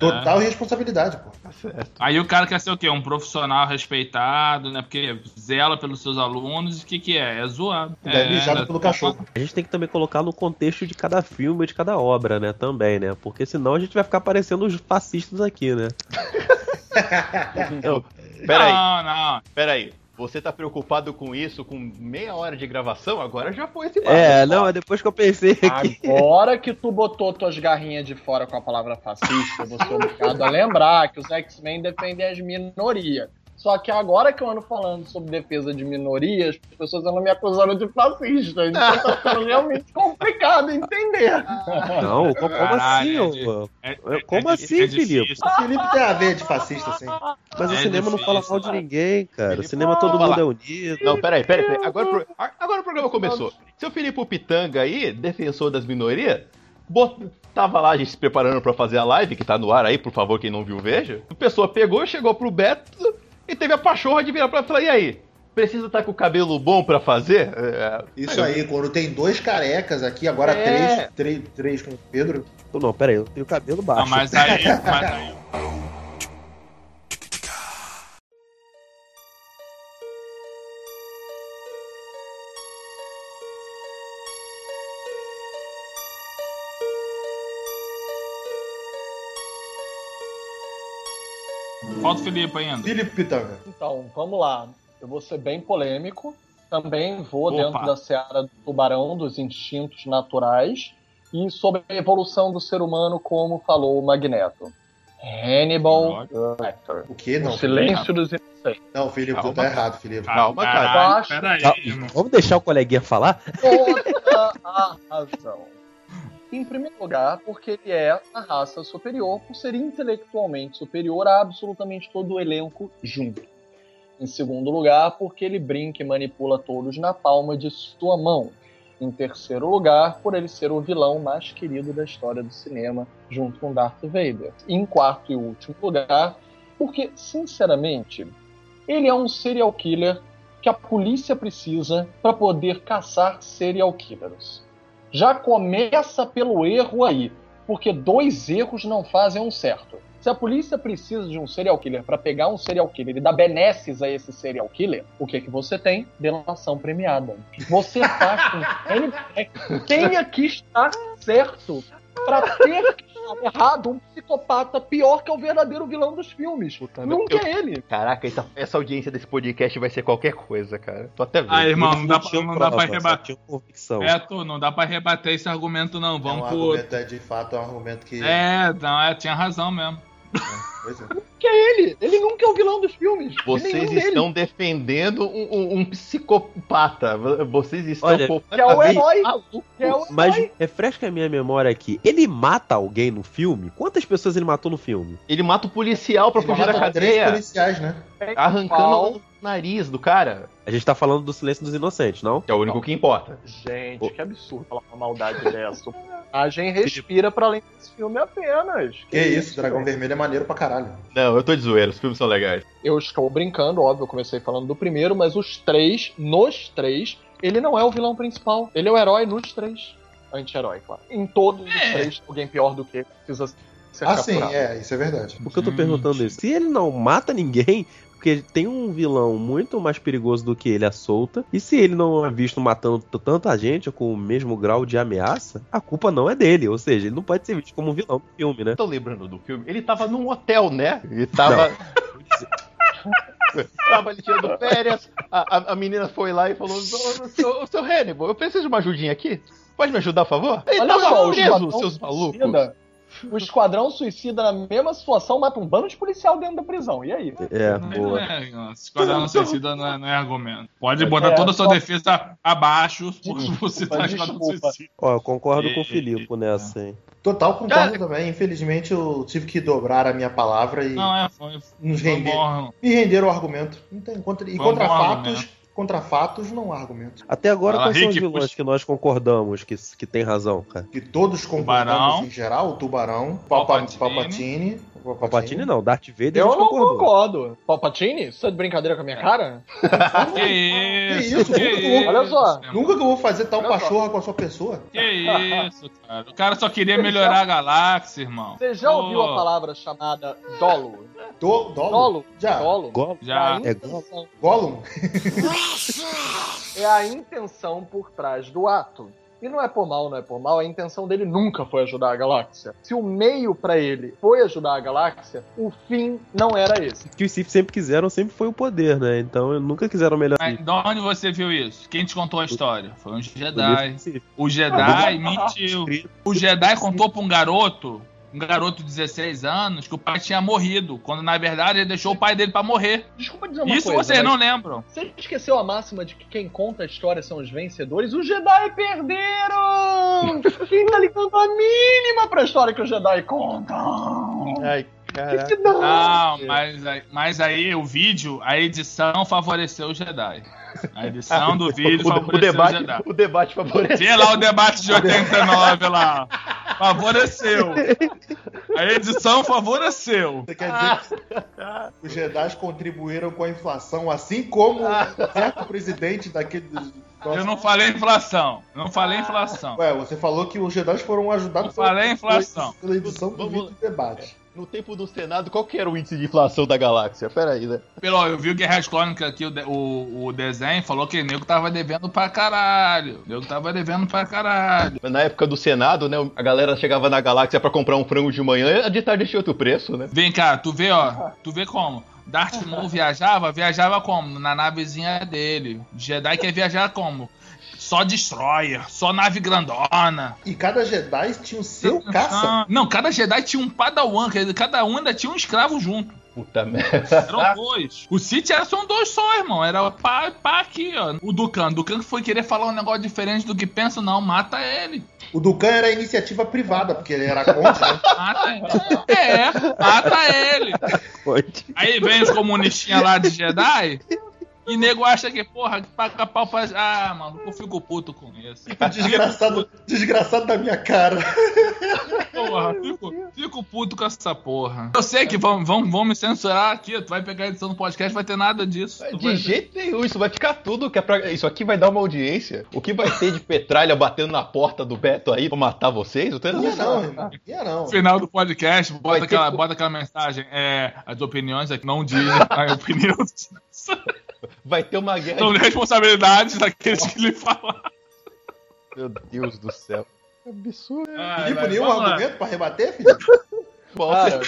[SPEAKER 5] total responsabilidade, pô.
[SPEAKER 2] Aí o cara quer ser o quê? Um profissional respeitado, né? Porque zela pelos seus alunos. E o que, que é? É zoado.
[SPEAKER 5] É
[SPEAKER 2] é,
[SPEAKER 5] mijado
[SPEAKER 2] né?
[SPEAKER 5] pelo cachorro.
[SPEAKER 1] A gente tem que também colocar no contexto de cada filme e de cada obra, né? Também, né? Porque senão a gente vai ficar parecendo os fascistas aqui, né?
[SPEAKER 3] Não, peraí,
[SPEAKER 2] Não, não.
[SPEAKER 3] peraí. Você tá preocupado com isso com meia hora de gravação? Agora já foi esse papo.
[SPEAKER 1] É, não, é depois que eu pensei aqui.
[SPEAKER 4] Agora que tu botou tuas garrinhas de fora com a palavra fascista, eu vou ser obrigado a lembrar que os X-Men defendem as minorias. Só que agora que eu ando falando sobre defesa de minorias, as pessoas andam me acusando de fascista. Então tá ficando realmente complicado entender.
[SPEAKER 1] Não, como,
[SPEAKER 2] Caralho,
[SPEAKER 1] assim,
[SPEAKER 2] é
[SPEAKER 1] ô?
[SPEAKER 2] É-
[SPEAKER 1] Como
[SPEAKER 2] é-
[SPEAKER 1] assim,
[SPEAKER 2] é difícil.
[SPEAKER 5] O Felipe tem a ver de fascista, assim.
[SPEAKER 1] Mas o
[SPEAKER 2] É
[SPEAKER 1] cinema não fala
[SPEAKER 2] difícil,
[SPEAKER 1] mal de ninguém, cara. O
[SPEAKER 3] Felipe,
[SPEAKER 1] cinema todo mundo é unido.
[SPEAKER 3] Não, peraí, peraí, peraí. Agora, o agora o programa começou. Seu Filipe Pitanga aí, defensor das minorias, bot- tava lá a gente se preparando pra fazer a live, que tá no ar aí, por favor, quem não viu, veja. A pessoa pegou, chegou pro Beto e teve a pachorra de virar pra ela e falar: e aí? Precisa estar com o cabelo bom pra fazer? É,
[SPEAKER 5] Isso aí, quando tem dois carecas aqui, agora
[SPEAKER 3] É.
[SPEAKER 5] três, três, três com o Pedro.
[SPEAKER 1] Não, pera aí, eu tenho cabelo baixo.
[SPEAKER 2] Não, mas aí, mas aí. Falta o Felipe ainda.
[SPEAKER 5] Felipe Pitanga.
[SPEAKER 4] Então, vamos lá. Eu vou ser bem polêmico. Também vou
[SPEAKER 2] Opa.
[SPEAKER 4] dentro da seara do tubarão, dos instintos naturais. E sobre a evolução do ser humano, como falou o Magneto. Hannibal Lecter.
[SPEAKER 5] O quê? Não,
[SPEAKER 4] o silêncio dos inocentes.
[SPEAKER 5] não Felipe, tu
[SPEAKER 3] Calma,
[SPEAKER 5] tá
[SPEAKER 3] cara.
[SPEAKER 5] errado, Felipe.
[SPEAKER 3] Calma, cara.
[SPEAKER 2] Caralho,
[SPEAKER 4] Acho-
[SPEAKER 1] Tá. Vamos deixar o coleguinha falar?
[SPEAKER 4] Toda a razão. Em primeiro lugar, porque ele é a raça superior, por ser intelectualmente superior a absolutamente todo o elenco junto. Em segundo lugar, porque ele brinca e manipula todos na palma de sua mão. Em terceiro lugar, por ele ser o vilão mais querido da história do cinema, junto com Darth Vader. E em quarto e último lugar, porque, sinceramente, ele é um serial killer que a polícia precisa para poder caçar serial killers. Já começa pelo erro aí, porque dois erros não fazem um certo. Se a polícia precisa de um serial killer para pegar um serial killer e dar benesses a esse serial killer, o que que você tem? Delação premiada. Você faz com que ele tenha que estar certo para ter que errado um psicopata pior que é o verdadeiro vilão dos filmes. Nunca
[SPEAKER 3] eu-
[SPEAKER 4] é ele.
[SPEAKER 3] Caraca, essa, essa audiência desse podcast vai ser qualquer coisa, cara. Tô até vendo.
[SPEAKER 2] Ah, irmão, não dá, pra, não dá pra rebater. É, tu, não dá pra rebater esse argumento, não.
[SPEAKER 5] É um
[SPEAKER 2] Vamos pro.
[SPEAKER 5] argumento, é, de fato, é um argumento que.
[SPEAKER 2] É, não, é, tinha razão mesmo.
[SPEAKER 5] Pois é.
[SPEAKER 4] Que é ele. Ele nunca é o vilão dos filmes.
[SPEAKER 3] Vocês
[SPEAKER 4] Nenhum deles.
[SPEAKER 3] estão defendendo um, um- um psicopata. Vocês estão
[SPEAKER 1] Olha,
[SPEAKER 4] Que é o herói. Que é o
[SPEAKER 1] Mas
[SPEAKER 4] herói.
[SPEAKER 1] refresca a minha memória aqui. Ele mata alguém no filme? Quantas pessoas ele matou no filme?
[SPEAKER 3] Ele mata o policial pra
[SPEAKER 5] Ele
[SPEAKER 3] fugir da
[SPEAKER 5] mata três
[SPEAKER 3] cadeia,
[SPEAKER 5] policiais, né?
[SPEAKER 3] arrancando
[SPEAKER 4] Qual?
[SPEAKER 3] o nariz do cara.
[SPEAKER 1] A gente tá falando do Silêncio dos Inocentes, não?
[SPEAKER 3] Que é o único que importa.
[SPEAKER 4] Gente, que absurdo falar uma maldade dessa. Personagem respira pra além desse filme apenas.
[SPEAKER 5] Que isso, Dragão Vermelho é maneiro pra caralho.
[SPEAKER 3] Não, eu tô de zoeira, os filmes são legais.
[SPEAKER 4] Eu estou brincando, óbvio, eu comecei falando do primeiro, mas os três, nos três, ele não é o vilão principal. Ele é o herói nos três. Anti-herói, claro. Em todos os
[SPEAKER 2] É.
[SPEAKER 4] três, alguém pior do que precisa ser
[SPEAKER 5] Ah, sim,
[SPEAKER 4] capturado.
[SPEAKER 5] é, isso é verdade.
[SPEAKER 1] Por que eu tô perguntando isso? Se ele não mata ninguém, porque tem um vilão muito mais perigoso do que ele à solta, e se ele não é visto matando tanta gente com o mesmo grau de ameaça, a culpa não é dele. Ou seja, ele não pode ser visto como um vilão do filme, né?
[SPEAKER 3] Tô lembrando do filme. Ele tava num hotel, né? Ele tava. tava ali tirando férias. A, a- a menina foi lá e falou: "Ô, seu, ô, seu Hannibal, eu preciso de uma ajudinha aqui. Pode me ajudar, por favor? Ele
[SPEAKER 4] Olha
[SPEAKER 3] tava
[SPEAKER 4] só, o
[SPEAKER 3] preso, seus malucos.
[SPEAKER 4] Suicida, o Esquadrão Suicida, na mesma situação, mata um bando de policial dentro da prisão. E aí?
[SPEAKER 1] É,
[SPEAKER 2] Não
[SPEAKER 1] boa.
[SPEAKER 2] é, não, Esquadrão Suicida não é, não é argumento. Pode botar
[SPEAKER 4] É,
[SPEAKER 2] toda a sua
[SPEAKER 4] só-
[SPEAKER 2] defesa abaixo por você
[SPEAKER 4] Desculpa,
[SPEAKER 2] tá Esquadrão
[SPEAKER 4] desculpa.
[SPEAKER 2] Suicida.
[SPEAKER 1] Ó, eu concordo com o
[SPEAKER 2] E-
[SPEAKER 1] Filipe nessa, hein?
[SPEAKER 5] Total concordo também. Infelizmente eu tive que dobrar a minha palavra e
[SPEAKER 2] Não, é, foi,
[SPEAKER 5] nos
[SPEAKER 2] foi
[SPEAKER 5] render, me render o argumento. Não tem contra, e
[SPEAKER 2] um
[SPEAKER 5] contra fatos,
[SPEAKER 2] argumento.
[SPEAKER 5] Contra fatos não há argumento.
[SPEAKER 1] Até agora,
[SPEAKER 2] Fala,
[SPEAKER 1] quais são os
[SPEAKER 2] Rick,
[SPEAKER 1] vilões
[SPEAKER 2] puxa.
[SPEAKER 1] que nós concordamos que, que tem razão, cara?
[SPEAKER 5] Que todos concordamos
[SPEAKER 2] Tubarão.
[SPEAKER 5] em geral, o Tubarão, Palpa-
[SPEAKER 2] Palpatine.
[SPEAKER 5] Palpatine,
[SPEAKER 1] Palpatine não, Darth Vader
[SPEAKER 4] Eu não
[SPEAKER 1] concordou.
[SPEAKER 4] concordo. Palpatine? Você tá de brincadeira com a minha cara?
[SPEAKER 2] Que isso, que isso.
[SPEAKER 4] Olha só.
[SPEAKER 5] Nunca que eu vou fazer tal pachorra com a sua pessoa.
[SPEAKER 2] Que isso, cara. O cara só queria melhorar a galáxia, irmão.
[SPEAKER 4] Você já ouviu a palavra chamada dolo?
[SPEAKER 5] Do, Dolo?
[SPEAKER 4] Dolo?
[SPEAKER 5] Já.
[SPEAKER 4] Dolo?
[SPEAKER 1] Gollum?
[SPEAKER 2] Já.
[SPEAKER 4] A
[SPEAKER 1] É
[SPEAKER 4] intenção-
[SPEAKER 5] Gollum?
[SPEAKER 4] é a intenção por trás do ato. E não é por mal, não é por mal, a intenção dele nunca foi ajudar a galáxia. Se o meio pra ele foi ajudar a galáxia, o fim não era esse.
[SPEAKER 1] O que os Sith sempre quiseram sempre foi o poder, né? Então nunca quiseram melhor.
[SPEAKER 2] Mas de onde você viu isso? Quem te contou a história? Foi um
[SPEAKER 1] O
[SPEAKER 2] Jedi. O Jedi mentiu. O Jedi contou pra um garoto, um garoto de 16 anos, que o pai tinha morrido, quando na verdade ele deixou o pai dele pra morrer.
[SPEAKER 4] Desculpa dizer uma
[SPEAKER 2] Isso
[SPEAKER 4] coisa.
[SPEAKER 2] vocês
[SPEAKER 4] mas
[SPEAKER 2] não lembram.
[SPEAKER 4] Você esqueceu a máxima de que quem conta a história são os vencedores? Os Jedi perderam! quem tá ligando a mínima pra história que os Jedi contam?
[SPEAKER 3] Ai, caraca.
[SPEAKER 4] dane.
[SPEAKER 2] Não, mas, aí- mas aí o vídeo, a edição favoreceu o Jedi. A edição do vídeo
[SPEAKER 3] o, o
[SPEAKER 2] favoreceu o,
[SPEAKER 3] debate,
[SPEAKER 2] Jedi.
[SPEAKER 3] o debate favorece.
[SPEAKER 2] Vê lá o debate de 89 lá. Favoreceu. A edição favoreceu.
[SPEAKER 5] Você quer dizer que os Jedi contribuíram com a inflação, assim como certo presidente daquele.
[SPEAKER 2] Eu não falei inflação. Não falei inflação.
[SPEAKER 5] Ué, você falou que os Jedi foram ajudados
[SPEAKER 2] Não falei inflação.
[SPEAKER 5] pela edição do
[SPEAKER 3] Vamos-
[SPEAKER 5] vídeo de debate.
[SPEAKER 3] No tempo do Senado, qual que era o índice de inflação da galáxia? Pera aí, né?
[SPEAKER 2] Pelo, eu vi o Guerreiros Clônicos aqui, o, de- o, o desenho, falou que o nego tava devendo pra caralho. O nego tava devendo pra caralho.
[SPEAKER 3] Na época do Senado, né, a galera chegava na galáxia pra comprar um frango de manhã, de tarde tinha outro preço, né?
[SPEAKER 2] Vem cá, tu vê, ó. Tu vê como? Darth Maul viajava, viajava como? Na navezinha dele. Jedi quer viajar como? Só destroyer, só nave grandona.
[SPEAKER 5] E cada Jedi tinha o seu caça.
[SPEAKER 2] Ah, Não, cada Jedi tinha um padawan, quer dizer, cada um ainda tinha um escravo junto.
[SPEAKER 3] Puta merda.
[SPEAKER 2] Eram dois. O City era só um dois só, irmão. Era pá, pá aqui, ó. O Dukan. Dukan foi querer falar um negócio diferente do que pensa, não. Mata ele.
[SPEAKER 5] O Dukan era iniciativa privada, porque ele era contra, né?
[SPEAKER 2] Mata ele. É, mata ele.
[SPEAKER 1] Pode.
[SPEAKER 2] Aí vem os comunistinhas lá de Jedi. E nego acha que, porra, que paga pau pra. Ah, mano, eu fico puto com isso.
[SPEAKER 5] Desgraçado, desgraçado da minha cara.
[SPEAKER 2] Porra, fico, fico puto com essa porra. Eu sei que vão, vão, vão me censurar aqui. Tu vai pegar a edição do podcast, vai ter nada disso. Tu vai-
[SPEAKER 3] De jeito nenhum, isso vai ficar tudo que é pra... Isso aqui vai dar uma audiência. O que vai ter de petralha batendo na porta do Beto aí pra matar vocês? Eu tô
[SPEAKER 5] Não não. Ia não.
[SPEAKER 2] final do podcast, bota
[SPEAKER 3] ter
[SPEAKER 2] aquela, bota aquela mensagem. É, as opiniões aqui não dizem a opinião.
[SPEAKER 3] Vai ter uma guerra.
[SPEAKER 2] São
[SPEAKER 3] de-
[SPEAKER 2] responsabilidades daqueles que lhe falam.
[SPEAKER 3] Meu Deus do céu. Que absurdo.
[SPEAKER 5] Filipe, nenhum argumento pra rebater, Felipe?
[SPEAKER 3] Bom,
[SPEAKER 4] Cara,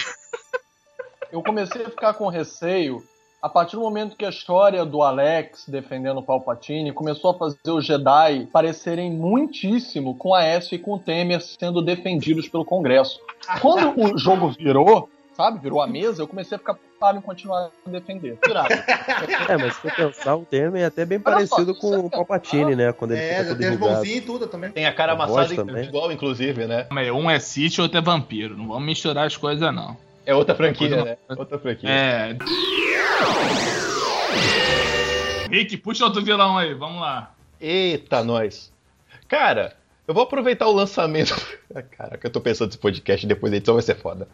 [SPEAKER 4] eu comecei a ficar com receio a partir do momento que a história do Alex defendendo o Palpatine começou a fazer os Jedi parecerem muitíssimo com a Esfa e com o Temer sendo defendidos pelo Congresso. Quando o jogo virou, sabe, virou a mesa, eu comecei a ficar preocupado em continuar a defender.
[SPEAKER 1] É, mas se for pensar, o Temer é até bem
[SPEAKER 4] Olha só,
[SPEAKER 1] parecido
[SPEAKER 4] se
[SPEAKER 1] com
[SPEAKER 4] você
[SPEAKER 1] o Palpatine, né? Quando ele
[SPEAKER 5] É,
[SPEAKER 1] fica
[SPEAKER 5] tem mãozinhas e tudo também.
[SPEAKER 3] Tem a cara
[SPEAKER 1] A
[SPEAKER 3] amassada
[SPEAKER 1] também.
[SPEAKER 3] igual, inclusive, né?
[SPEAKER 2] Calma aí, Um é Sith, outro é vampiro. Não vamos misturar as coisas, não.
[SPEAKER 3] É outra franquia,
[SPEAKER 2] Coisa-
[SPEAKER 3] né? Outra franquia.
[SPEAKER 2] É. Rick, puxa outro vilão aí, vamos lá.
[SPEAKER 3] Eita, nós. Cara, eu vou aproveitar o lançamento. Caraca, eu tô pensando nesse podcast depois da edição vai ser foda.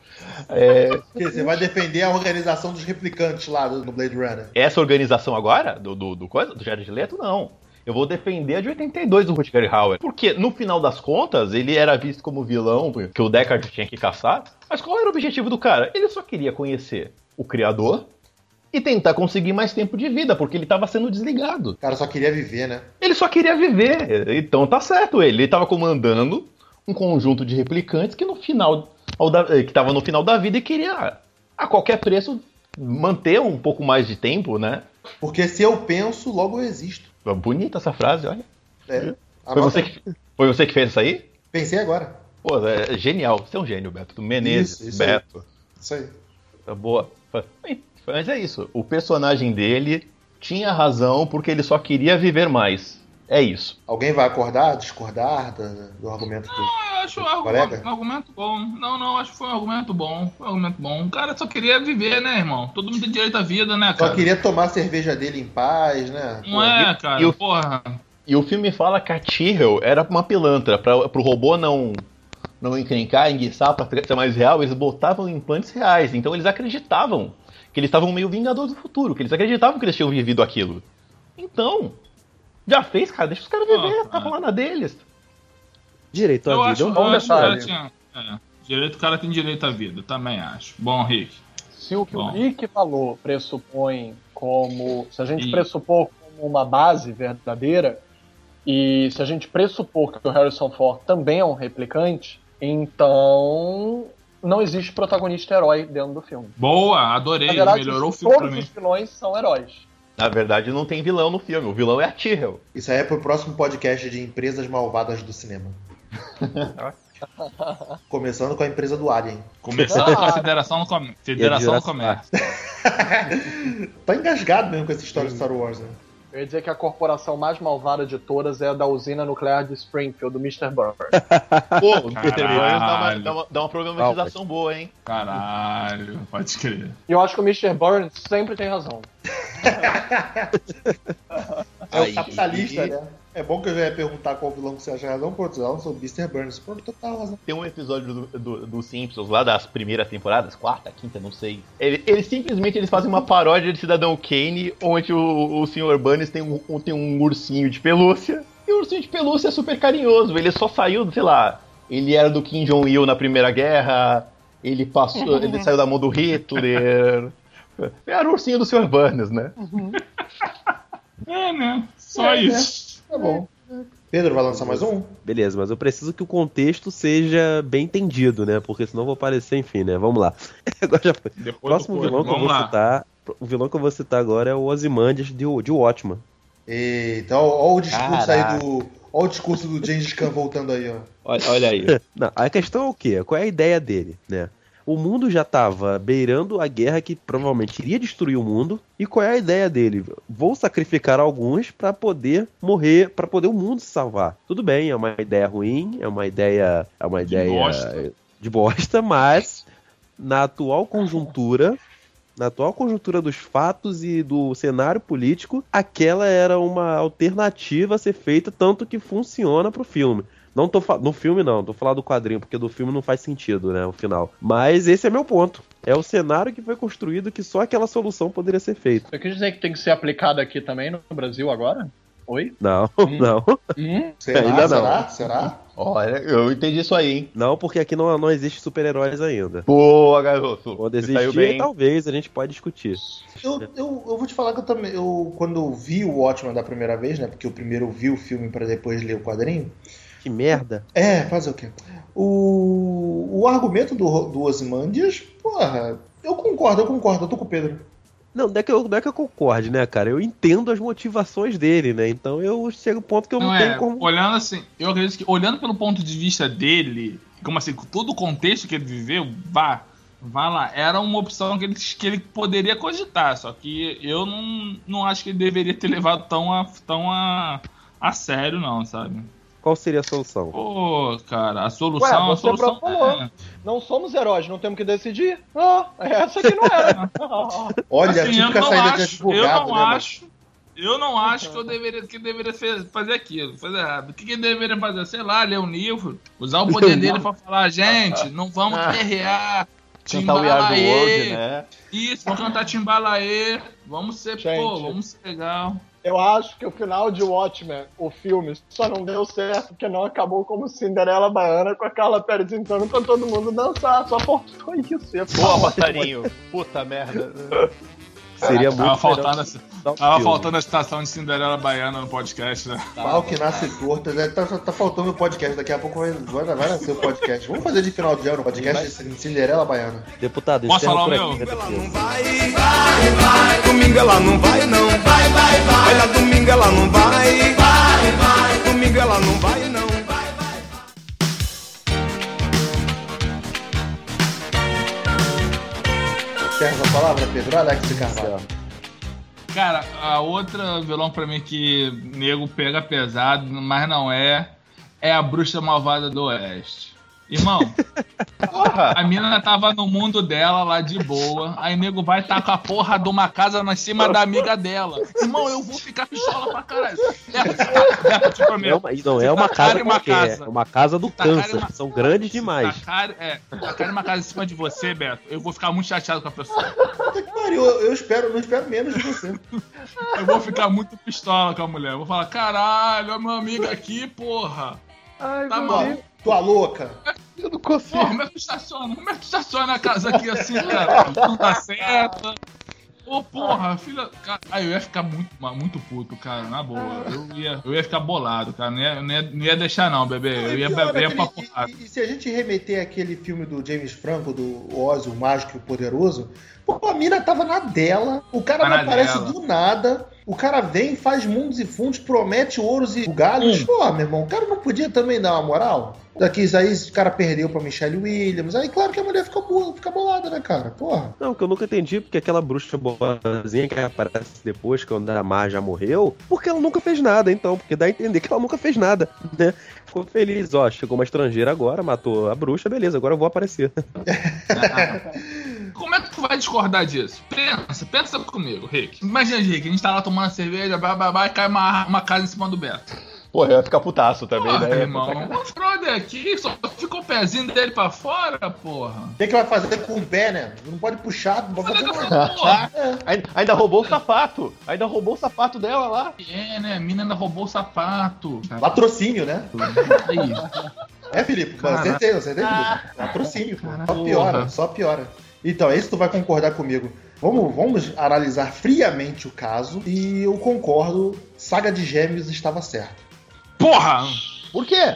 [SPEAKER 3] É,
[SPEAKER 5] você vai defender a organização dos replicantes lá do, Blade Runner.
[SPEAKER 3] essa organização agora, do, do, do, coisa, do Jared Leto, não. Eu vou defender a de 82 do Rutger Hauer. Porque, no final das contas, ele era visto como vilão que o Deckard tinha que caçar. Mas qual era o objetivo do cara? Ele só queria conhecer o criador e tentar conseguir mais tempo de vida, porque ele estava sendo desligado.
[SPEAKER 5] O cara só queria viver, né?
[SPEAKER 3] Ele só queria viver. Então tá certo ele. Ele estava comandando um conjunto de replicantes que no final eh, que estava no final da vida e queria a qualquer preço manter um pouco mais de tempo, né?
[SPEAKER 5] Porque se eu penso, logo eu existo.
[SPEAKER 3] Bonita essa frase, olha.
[SPEAKER 5] É.
[SPEAKER 3] Foi você,
[SPEAKER 5] aí.
[SPEAKER 3] que, foi você que fez isso aí?
[SPEAKER 5] Pensei agora.
[SPEAKER 3] Pô, é genial. Você é um gênio, Beto. Menezes,
[SPEAKER 5] Isso, isso aí.
[SPEAKER 3] Beto.
[SPEAKER 5] Isso aí.
[SPEAKER 3] Tá boa. Mas é isso. O personagem dele tinha razão porque ele só queria viver mais. É isso.
[SPEAKER 5] Alguém vai acordar, discordar do, do argumento do.
[SPEAKER 2] Eu acho um
[SPEAKER 5] Colega?
[SPEAKER 2] um argumento bom. Não, não, acho que foi um argumento bom. Foi um argumento bom. O cara só queria viver, né, irmão? Todo mundo tem direito à vida, né,
[SPEAKER 5] Só
[SPEAKER 2] cara?
[SPEAKER 5] queria tomar a cerveja dele em paz, né?
[SPEAKER 2] Não é, cara?
[SPEAKER 3] e o-
[SPEAKER 2] Porra.
[SPEAKER 3] E o filme fala que a Tyrell era uma pilantra. Pra, pro robô não, não encrencar, enguiçar, pra ser mais real, eles botavam implantes reais. Então eles acreditavam que eles estavam meio vingadores do futuro, que eles acreditavam que eles tinham vivido aquilo. Então, já fez, cara, deixa os caras viver,
[SPEAKER 2] Ah,
[SPEAKER 3] tá falando a deles.
[SPEAKER 1] Direito à
[SPEAKER 2] Eu
[SPEAKER 1] vida
[SPEAKER 2] acho,
[SPEAKER 1] é um
[SPEAKER 2] eu
[SPEAKER 1] bom detalhe.
[SPEAKER 2] tinha. É, direito, o cara tem direito à vida, também acho. Bom, Rick.
[SPEAKER 4] Se o que
[SPEAKER 2] Bom.
[SPEAKER 4] o Rick falou pressupõe como. Se a gente
[SPEAKER 2] E-
[SPEAKER 4] pressupor como uma base verdadeira, e se a gente pressupor que o Harrison Ford também é um replicante, então não existe protagonista herói dentro do filme.
[SPEAKER 2] Boa, adorei.
[SPEAKER 4] Verdade,
[SPEAKER 2] melhorou o filme pra
[SPEAKER 4] todos
[SPEAKER 2] mim.
[SPEAKER 4] os vilões são heróis.
[SPEAKER 3] Na verdade, não tem vilão no filme, o vilão é a Tyrell.
[SPEAKER 5] Isso aí é pro próximo podcast de empresas malvadas do cinema. Começando com a empresa do Alien.
[SPEAKER 2] Começando com a Federação do, Com... Federação do Comércio.
[SPEAKER 5] Tá engasgado mesmo com essa história de Star Wars, né?
[SPEAKER 4] Eu ia dizer que a corporação mais malvada de todas é a da usina nuclear de Springfield, do Mr. Burns.
[SPEAKER 3] Pô, o Peter
[SPEAKER 2] Caralho.
[SPEAKER 3] Burns dá uma, dá uma, dá uma problematização boa, hein?
[SPEAKER 2] Caralho, pode crer.
[SPEAKER 4] E eu acho que o Mr. Burns sempre tem razão.
[SPEAKER 5] É o capitalista, né? É bom que eu já ia perguntar qual vilão que você acha razão, pô, você não sou Mr. Burns. Pô, total razão.
[SPEAKER 3] Tem um episódio do, do, do Simpsons, lá das primeiras temporadas, quarta, quinta, não sei. Ele- Eles, simplesmente eles fazem uma paródia de Cidadão Kane, onde o, o Sr. Burns tem um, tem um ursinho de pelúcia. E o ursinho de pelúcia é super carinhoso. Ele só saiu, sei lá, ele era do Kim Jong-il na Primeira Guerra. Ele passou, ele saiu da mão do Hitler. Era o ursinho do Sr. Burns, né?
[SPEAKER 2] É, né? Só
[SPEAKER 5] É,
[SPEAKER 2] isso.
[SPEAKER 5] Tá bom. Pedro vai lançar mais um?
[SPEAKER 1] Beleza, mas eu preciso que o contexto seja bem entendido, né? Porque senão eu vou aparecer, enfim, né? Vamos lá. Agora já foi. O
[SPEAKER 2] Depois
[SPEAKER 1] próximo vilão que eu vou
[SPEAKER 2] lá.
[SPEAKER 1] citar. O vilão que eu vou citar agora é o Ozymandias de, de Watchman.
[SPEAKER 5] Eita, ó o discurso
[SPEAKER 3] Caraca.
[SPEAKER 5] aí do. Ó o discurso do James Khan voltando aí, ó.
[SPEAKER 3] Olha, olha aí.
[SPEAKER 1] Não, a questão é o quê? Qual é a ideia dele, né? O mundo já estava beirando a guerra que provavelmente iria destruir o mundo. E qual é a ideia dele? Vou sacrificar alguns para poder morrer, para poder o mundo se salvar. Tudo bem, é uma ideia ruim, é uma ideia, é uma
[SPEAKER 2] De
[SPEAKER 1] ideia
[SPEAKER 2] bosta.
[SPEAKER 1] de bosta, mas na atual conjuntura, na atual conjuntura dos fatos e do cenário político, aquela era uma alternativa a ser feita, tanto que funciona pro filme. Não tô no filme não, tô falando do quadrinho, porque do filme não faz sentido, né, o final. Mas esse é meu ponto. É o cenário que foi construído que só aquela solução poderia ser feita.
[SPEAKER 4] Você quer dizer que tem que ser aplicado aqui também no Brasil agora? Oi?
[SPEAKER 1] Não, não.
[SPEAKER 4] Hum?
[SPEAKER 5] Será?
[SPEAKER 1] Ainda não.
[SPEAKER 5] será? Será?
[SPEAKER 3] Olha, eu entendi isso aí, hein?
[SPEAKER 1] Não, porque aqui não, não existe super-heróis ainda.
[SPEAKER 3] Boa, garoto.
[SPEAKER 1] Quando existir,
[SPEAKER 3] bem.
[SPEAKER 1] talvez a gente pode discutir.
[SPEAKER 5] Eu, eu, eu vou te falar que eu também. Eu, quando vi o Watchmen da primeira vez, né? Porque eu primeiro vi o filme pra depois ler o quadrinho.
[SPEAKER 1] Que merda.
[SPEAKER 5] É, fazer o quê? O, o argumento do, do Ozymandias, porra, eu concordo, eu concordo, eu tô com o Pedro.
[SPEAKER 1] Não, não é, que eu, não é que eu concorde, né, cara? Eu entendo as motivações dele, né? Então eu chego ao ponto que eu não,
[SPEAKER 2] Não
[SPEAKER 1] tenho
[SPEAKER 2] é,
[SPEAKER 1] como.
[SPEAKER 2] olhando assim, eu acredito que olhando pelo ponto de vista dele, como assim, com todo o contexto que ele viveu, vá, vá lá, era uma opção que ele, que ele poderia cogitar, só que eu não, não acho que ele deveria ter levado tão a, tão a, a sério, não, sabe?
[SPEAKER 1] Qual seria a solução?
[SPEAKER 2] Pô, cara, a solução,
[SPEAKER 4] Ué,
[SPEAKER 2] a
[SPEAKER 4] você
[SPEAKER 2] solução
[SPEAKER 4] próprio falou.
[SPEAKER 2] é,
[SPEAKER 4] Não somos heróis, não temos que decidir. Ah, essa aqui não era.
[SPEAKER 5] Olha,
[SPEAKER 2] assim, eu
[SPEAKER 5] típica de
[SPEAKER 2] acho, eu
[SPEAKER 5] advogado,
[SPEAKER 2] não
[SPEAKER 5] né? mano?
[SPEAKER 2] acho, eu não acho que eu deveria, que eu deveria fazer aquilo, fazer errado. O que, que deveria fazer? Sei lá, ler um livro, usar o poder dele pra falar, gente, não vamos guerrear,
[SPEAKER 3] Cantar o We Are the World,
[SPEAKER 2] timbalaê,
[SPEAKER 3] né?
[SPEAKER 2] isso, vamos cantar timbalaê, vamos ser, pô,
[SPEAKER 4] Gente.
[SPEAKER 2] vamos ser legal.
[SPEAKER 4] Eu acho que o final de Watchmen, o filme, só não deu certo porque não acabou como Cinderela Baiana com a Carla Pérez entrando pra todo mundo dançar. Só faltou isso.
[SPEAKER 3] Boa, passarinho. Puta merda.
[SPEAKER 1] Seria muito
[SPEAKER 2] Tava faltando, essa,
[SPEAKER 1] um
[SPEAKER 2] tava faltando a citação de Cinderela Baiana no podcast, né?
[SPEAKER 5] Pau que nasce torto, né? tá, tá faltando o podcast, daqui a pouco vai, vai, vai nascer o podcast. Vamos fazer de final de ano, podcast de Cinderela Baiana.
[SPEAKER 1] Deputado,
[SPEAKER 2] Posso falar o
[SPEAKER 1] aqui,
[SPEAKER 2] meu?
[SPEAKER 8] Ela não vai, vai, vai. Domingo ela não vai, não. Vai, vai, vai. Olha, domingo ela não vai, vai, vai. Domingo ela não vai, não.
[SPEAKER 5] Quer essa palavra, Pedro? Alex Carvalho.
[SPEAKER 2] Cara, a outra vilão pra mim que nego pega pesado, mas não é, é a bruxa malvada do Oeste. Irmão,
[SPEAKER 3] Porra.
[SPEAKER 2] a mina tava no mundo dela lá de boa, aí nego vai tá com a porra de uma casa na cima da amiga dela. Irmão, eu vou ficar pistola pra caralho. Te
[SPEAKER 1] É
[SPEAKER 2] prometo.
[SPEAKER 1] uma, e não é uma casa
[SPEAKER 2] uma casa.
[SPEAKER 1] é uma casa do câncer,
[SPEAKER 2] uma-
[SPEAKER 1] são grandes demais.
[SPEAKER 2] Tacarem, é, tacarem uma casa em cima de você, Beto, eu vou ficar muito chateado com a pessoa.
[SPEAKER 5] Puta que pariu, eu, eu espero, não espero menos de você.
[SPEAKER 2] Eu vou ficar muito pistola com a mulher. Eu vou falar, caralho, olha meu amigo aqui, porra.
[SPEAKER 4] Ai,
[SPEAKER 2] Tá
[SPEAKER 4] meu
[SPEAKER 5] Tua, louca.
[SPEAKER 3] Eu não
[SPEAKER 2] Porra,
[SPEAKER 3] consigo.
[SPEAKER 2] como é que tu estaciona? Como é que tu estaciona a casa aqui assim, cara? Não tá certo. Ô, porra, filha. Cara, aí eu ia ficar muito, muito puto, cara, na boa. Eu ia, eu ia ficar bolado, cara. Não ia, não ia, não ia deixar, não, bebê. Eu ia, ia pra porrada.
[SPEAKER 5] e, e se a gente remeter aquele filme do James Franco, do Oz, o Mágico e o Poderoso, pô, a mina tava na dela, o cara
[SPEAKER 2] Tá
[SPEAKER 5] não aparece
[SPEAKER 2] dela.
[SPEAKER 5] do nada, o cara vem, faz mundos e fundos, promete ouros e galhos.
[SPEAKER 2] Hum.
[SPEAKER 5] Pô, meu irmão, o cara não podia também dar uma moral? Daqui aí o cara perdeu pra Michelle Williams, aí claro que a mulher fica, boa, fica bolada, né, cara? Porra.
[SPEAKER 1] Não, que eu nunca entendi porque aquela bruxa boazinha que aparece depois, quando a Mar já morreu, porque ela nunca fez nada, então, porque dá a entender que ela nunca fez nada, né? Ficou feliz, ó, chegou uma estrangeira agora, matou a bruxa, beleza, agora eu vou aparecer.
[SPEAKER 2] Como é que tu vai discordar disso? Pensa, pensa comigo, Rick. Imagina, Rick, a gente tá lá tomando cerveja, blá, blá, blá, e cai uma, uma casa em cima do Beto.
[SPEAKER 3] Porra, eu ia ficar putaço também,
[SPEAKER 2] Porra,
[SPEAKER 3] né?
[SPEAKER 2] irmão. O brother aqui só ficou o pezinho dele pra fora, porra.
[SPEAKER 5] O que, que vai fazer com o pé, né? Não pode puxar, não pode fazer.
[SPEAKER 2] Porra.
[SPEAKER 3] Ainda, roubou o sapato. Ainda roubou o sapato dela lá.
[SPEAKER 2] É, né? A mina ainda roubou o sapato.
[SPEAKER 5] Latrocínio, né?
[SPEAKER 2] Aí.
[SPEAKER 5] É, Felipe, acertei, acertei, Felipe. Patrocínio, pô. Só piora, só piora. Então, esse tu vai concordar comigo. Vamos, vamos analisar friamente o caso e eu concordo, Saga de Gêmeos estava certo.
[SPEAKER 2] Porra!
[SPEAKER 3] Por quê?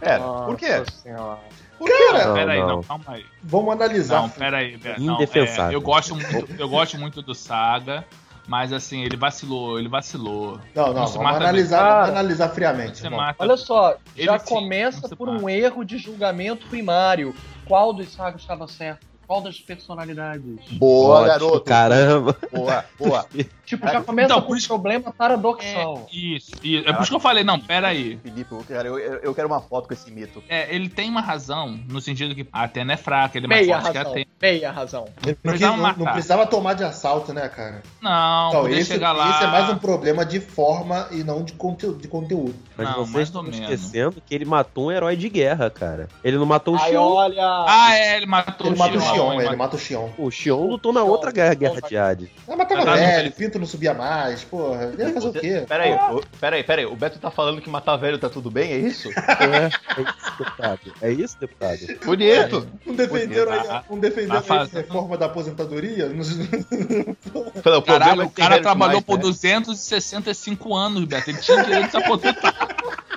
[SPEAKER 3] Pera, por quê?
[SPEAKER 4] Nossa senhora.
[SPEAKER 5] Cara,
[SPEAKER 1] Não,
[SPEAKER 2] pera aí,
[SPEAKER 1] não.
[SPEAKER 2] não, calma aí.
[SPEAKER 5] vamos analisar.
[SPEAKER 2] Não, pera aí, pera, não,
[SPEAKER 1] Indefensável.
[SPEAKER 2] é, eu gosto muito, eu gosto muito do Saga, mas assim, ele vacilou, ele vacilou.
[SPEAKER 5] Não, não,
[SPEAKER 2] se
[SPEAKER 5] vamos analisar, vamos analisar friamente.
[SPEAKER 4] Olha só, já
[SPEAKER 2] Ele
[SPEAKER 4] começa
[SPEAKER 2] não
[SPEAKER 4] por um erro de julgamento primário. Qual dos sagos estava certo? Qual das personalidades?
[SPEAKER 3] Boa,
[SPEAKER 1] Ótimo,
[SPEAKER 3] garoto.
[SPEAKER 1] Caramba.
[SPEAKER 3] Boa, boa.
[SPEAKER 4] Tipo, já começa
[SPEAKER 2] Então,
[SPEAKER 4] com
[SPEAKER 2] por
[SPEAKER 4] um
[SPEAKER 2] isso-
[SPEAKER 4] problema
[SPEAKER 2] É,
[SPEAKER 4] paradoxal.
[SPEAKER 2] isso, isso. É por isso que eu falei, não, pera aí.
[SPEAKER 3] Felipe, eu quero, eu, eu quero uma foto com esse mito.
[SPEAKER 2] É, ele tem uma razão, no sentido que a Atena é fraca, ele é mais
[SPEAKER 4] Meia
[SPEAKER 2] forte que a
[SPEAKER 4] razão.
[SPEAKER 2] Atena.
[SPEAKER 4] Meia razão.
[SPEAKER 5] Não,
[SPEAKER 2] Precisava
[SPEAKER 5] não- não precisava tomar de assalto, né, cara?
[SPEAKER 2] Não,
[SPEAKER 5] Então,
[SPEAKER 2] podia
[SPEAKER 5] esse,
[SPEAKER 2] chegar lá.
[SPEAKER 5] esse é mais um problema de forma e não de, conteúdo. De conteúdo.
[SPEAKER 1] Mas
[SPEAKER 2] Não,
[SPEAKER 1] vocês estão esquecendo que ele matou um herói de guerra, cara. Ele não matou o
[SPEAKER 4] Aí
[SPEAKER 1] Xion.
[SPEAKER 4] olha.
[SPEAKER 2] Ah, é, ele matou
[SPEAKER 5] Ele mata o
[SPEAKER 2] Xion,
[SPEAKER 5] Xion,
[SPEAKER 2] ele
[SPEAKER 5] mata o Xion.
[SPEAKER 1] O Xion lutou na outra guerra, guerra de Hades.
[SPEAKER 5] Ah, mas tava velho,
[SPEAKER 2] ele-
[SPEAKER 5] pinto não subia mais, porra. Ia fazer o quê?
[SPEAKER 3] Pera aí, o- pera aí, pera aí. O Beto tá falando que matar velho tá tudo bem, é isso?
[SPEAKER 1] É, é isso, deputado. É isso, deputado.
[SPEAKER 3] Bonito.
[SPEAKER 5] Não defenderam aí, não defenderam a reforma da aposentadoria?
[SPEAKER 3] Fala, o problema
[SPEAKER 2] Caralho,
[SPEAKER 3] é
[SPEAKER 2] o cara trabalhou
[SPEAKER 3] demais,
[SPEAKER 2] por
[SPEAKER 3] né?
[SPEAKER 2] 265 anos, Beto. Ele tinha direito de se aposentar.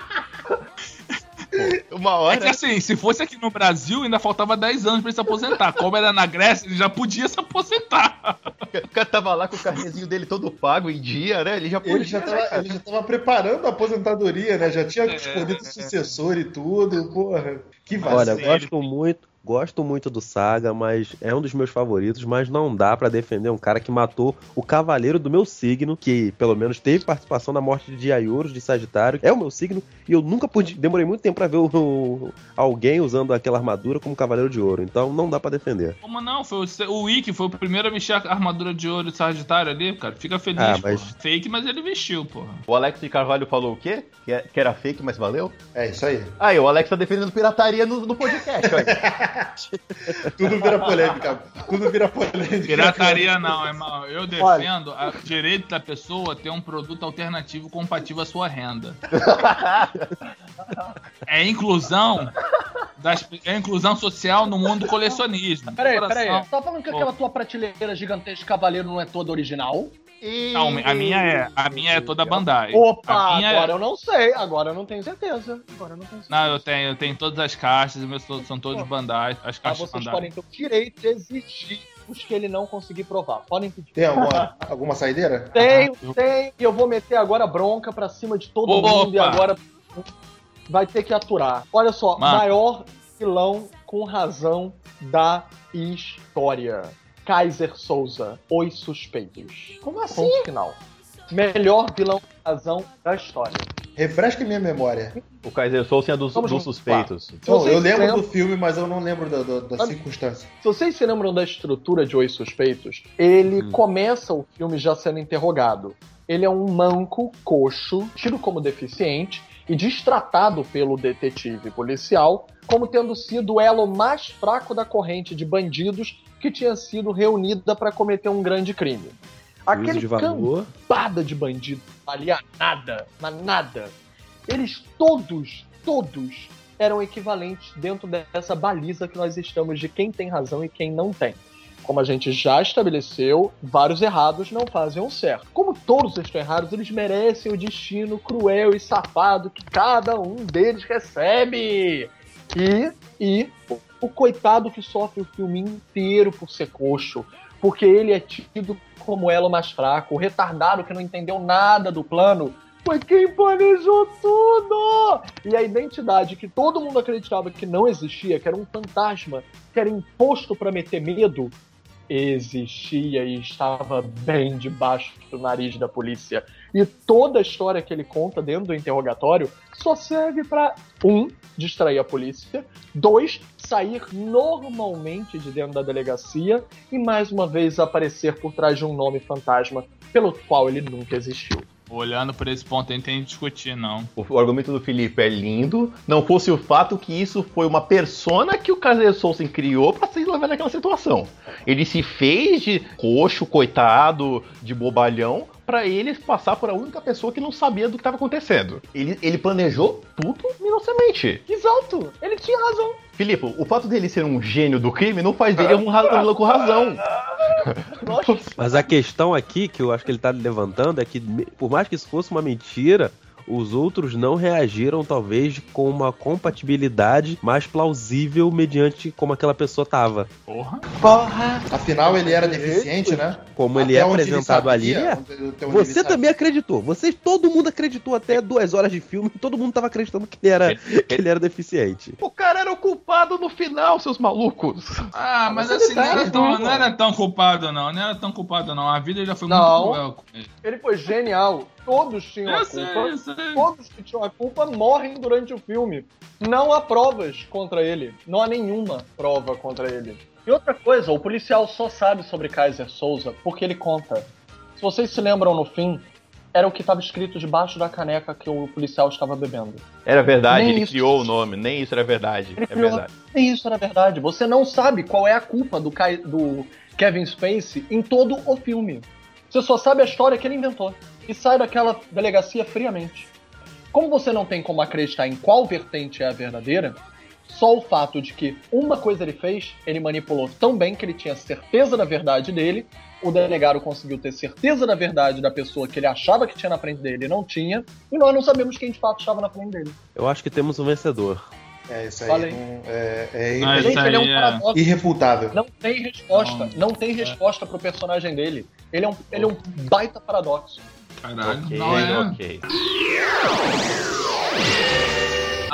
[SPEAKER 3] Uma
[SPEAKER 2] É
[SPEAKER 3] hora.
[SPEAKER 2] que assim, se fosse aqui no Brasil, ainda faltava 10 anos pra ele se aposentar. Como era na Grécia, ele já podia se aposentar.
[SPEAKER 3] O cara tava lá com o carnezinho dele todo pago em dia, né? Ele já podia.
[SPEAKER 5] Ele já,
[SPEAKER 3] né,
[SPEAKER 5] tava,
[SPEAKER 3] cara?
[SPEAKER 5] ele já tava preparando a aposentadoria, né? Já tinha
[SPEAKER 2] É.
[SPEAKER 5] escolhido o sucessor e tudo, porra. Que
[SPEAKER 1] Olha,
[SPEAKER 5] vacilo.
[SPEAKER 1] gosto muito, gosto muito do Saga, mas é um dos meus favoritos, mas não dá pra defender um cara que matou o cavaleiro do meu signo, que pelo menos teve participação na morte de Aiorus de Sagitário. É o meu signo e eu nunca pude, demorei muito tempo pra ver o- o- alguém usando aquela armadura como cavaleiro de ouro, então não dá pra defender.
[SPEAKER 2] Como não? Foi o, o Wiki foi o primeiro a vestir a armadura de ouro de Sagitário ali, cara. Fica feliz,
[SPEAKER 1] Ah,
[SPEAKER 2] pô.
[SPEAKER 1] mas-
[SPEAKER 2] Fake, mas ele vestiu, porra.
[SPEAKER 3] O Alex de Carvalho falou o quê? Que é- que era fake, mas valeu?
[SPEAKER 5] É isso aí.
[SPEAKER 3] Aí, o Alex tá defendendo pirataria no, no podcast, olha.
[SPEAKER 5] Tudo vira polêmica. Tudo vira polêmica.
[SPEAKER 2] Pirataria não, irmão. Eu defendo o direito da pessoa ter um produto alternativo compatível à sua renda. É inclusão das, é inclusão social no mundo do colecionismo.
[SPEAKER 4] Peraí, peraí. Você tá falando que aquela tua prateleira gigantesca de cavaleiro não é toda original?
[SPEAKER 2] Não, a minha é. A minha é toda Bandai.
[SPEAKER 4] Opa,
[SPEAKER 2] a minha é-
[SPEAKER 4] agora eu não sei. Agora eu não tenho certeza. Agora eu não tenho certeza.
[SPEAKER 2] Não, eu tenho, eu tenho todas as caixas, os meus todos- são todos Bandai, as caixas
[SPEAKER 4] vocês
[SPEAKER 2] Bandai.
[SPEAKER 4] podem ter o direito de exigir os que ele não conseguir provar. Podem pedir.
[SPEAKER 5] Tem alguma, alguma saideira?
[SPEAKER 4] Tenho, tenho. E eu vou meter agora bronca pra cima de todo
[SPEAKER 2] Opa!
[SPEAKER 4] mundo e agora vai ter que aturar. Olha só,
[SPEAKER 2] Mano.
[SPEAKER 4] maior vilão com razão da história. Kaiser Souza, Os Suspeitos.
[SPEAKER 5] Como assim?
[SPEAKER 4] Ponto final. Melhor vilão razão da história.
[SPEAKER 5] Refresca minha memória.
[SPEAKER 3] O Kaiser Souza é dos, dos suspeitos.
[SPEAKER 5] Não, eu lembro
[SPEAKER 4] lembram-
[SPEAKER 5] do filme, mas eu não lembro da, da, da circunstância.
[SPEAKER 4] Se vocês se lembram da estrutura de Os Suspeitos, ele começa o filme já sendo interrogado. Ele é um manco, coxo, tido como deficiente e destratado pelo detetive policial como tendo sido o elo mais fraco da corrente de bandidos que tinha sido reunida para cometer um grande crime. Aquele
[SPEAKER 1] de valor.
[SPEAKER 4] cambada de bandido nada, mas nada. Eles todos, todos eram equivalentes dentro dessa baliza que nós estamos de quem tem razão e quem não tem. Como a gente já estabeleceu, vários errados não fazem um certo. Como todos estão errados, eles merecem o destino cruel e safado que cada um deles recebe. E, e o, coitado que sofre o filme inteiro por ser coxo, porque ele é tido como elo mais fraco, o retardado que não entendeu nada do plano, foi quem planejou tudo! E a identidade que todo mundo acreditava que não existia, que era um fantasma, que era imposto para meter medo, existia e estava bem debaixo do nariz da polícia. E toda a história que ele conta dentro do interrogatório só serve para um distrair a polícia, dois sair normalmente de dentro da delegacia e mais uma vez aparecer por trás de um nome fantasma pelo qual ele nunca existiu.
[SPEAKER 2] Olhando por esse ponto, aí não tem que discutir, não.
[SPEAKER 3] O, o argumento do Felipe é lindo, não fosse o fato que isso foi uma persona que o Kaiser Souza criou pra se levar naquela situação. Ele se fez de coxo, coitado, de bobalhão, pra ele passar por a única pessoa que não sabia do que tava acontecendo. Ele, ele planejou tudo minuciosamente.
[SPEAKER 4] Exato, ele tinha razão.
[SPEAKER 3] Filipe, o fato dele ser um gênio do crime não faz dele um, um louco razão.
[SPEAKER 1] Mas a questão aqui que eu acho que ele tá levantando é que, por mais que isso fosse uma mentira, os outros não reagiram, talvez, com uma compatibilidade mais plausível mediante como aquela pessoa tava.
[SPEAKER 2] Porra.
[SPEAKER 4] porra.
[SPEAKER 5] Afinal, ele era deficiente, né?
[SPEAKER 1] Como ele é
[SPEAKER 5] Até onde
[SPEAKER 1] apresentado ali,
[SPEAKER 5] sabia,
[SPEAKER 1] é.
[SPEAKER 5] até onde ele
[SPEAKER 1] Você também acreditou. Você, todo mundo acreditou até duas horas de filme. Todo mundo tava acreditando que ele era, que ele era deficiente.
[SPEAKER 3] O cara era o culpado no final, seus malucos.
[SPEAKER 2] Ah, mas
[SPEAKER 4] Mas
[SPEAKER 2] assim,
[SPEAKER 4] ele
[SPEAKER 2] não
[SPEAKER 4] tá,
[SPEAKER 2] era, tão, não era tão culpado, não. Não era tão culpado, não. A vida já foi
[SPEAKER 4] Não.
[SPEAKER 2] muito cruel com ele.
[SPEAKER 4] Ele foi genial. Todos tinham a
[SPEAKER 2] Eu sei,
[SPEAKER 4] culpa.
[SPEAKER 2] eu sei.
[SPEAKER 4] Todos que tinham a culpa morrem durante o filme. Não há provas contra ele. Não há nenhuma prova contra ele. E outra coisa, o policial só sabe sobre Kaiser Souza porque ele conta. Se vocês se lembram no fim, era o que estava escrito debaixo da caneca que o policial estava bebendo.
[SPEAKER 3] Era verdade,
[SPEAKER 4] Nem
[SPEAKER 3] ele
[SPEAKER 4] isso.
[SPEAKER 3] criou o nome, nem isso era verdade.
[SPEAKER 4] Ele
[SPEAKER 3] É
[SPEAKER 4] criou-
[SPEAKER 3] verdade.
[SPEAKER 4] Nem isso era verdade. Você não sabe qual é a culpa do, do Kevin Spacey em todo o filme. Você só sabe a história que ele inventou. E sai daquela delegacia friamente. Como você não tem como acreditar em qual vertente é a verdadeira, só o fato de que uma coisa ele fez, ele manipulou tão bem que ele tinha certeza da verdade dele, o delegado conseguiu ter certeza da verdade da pessoa que ele achava que tinha na frente dele e não tinha, e nós não sabemos quem de fato estava na frente dele.
[SPEAKER 1] Eu acho que temos um vencedor.
[SPEAKER 5] É isso aí.
[SPEAKER 4] Falei.
[SPEAKER 5] não- é, é
[SPEAKER 2] isso
[SPEAKER 4] Gente, ele é um
[SPEAKER 2] aí é-
[SPEAKER 4] paradoxo.
[SPEAKER 5] irrefutável.
[SPEAKER 4] Não tem resposta.
[SPEAKER 2] Não.
[SPEAKER 4] Não, tem resposta pro personagem dele. Ele é um, ele é um baita paradoxo.
[SPEAKER 2] Caralho. Não é.
[SPEAKER 3] ok.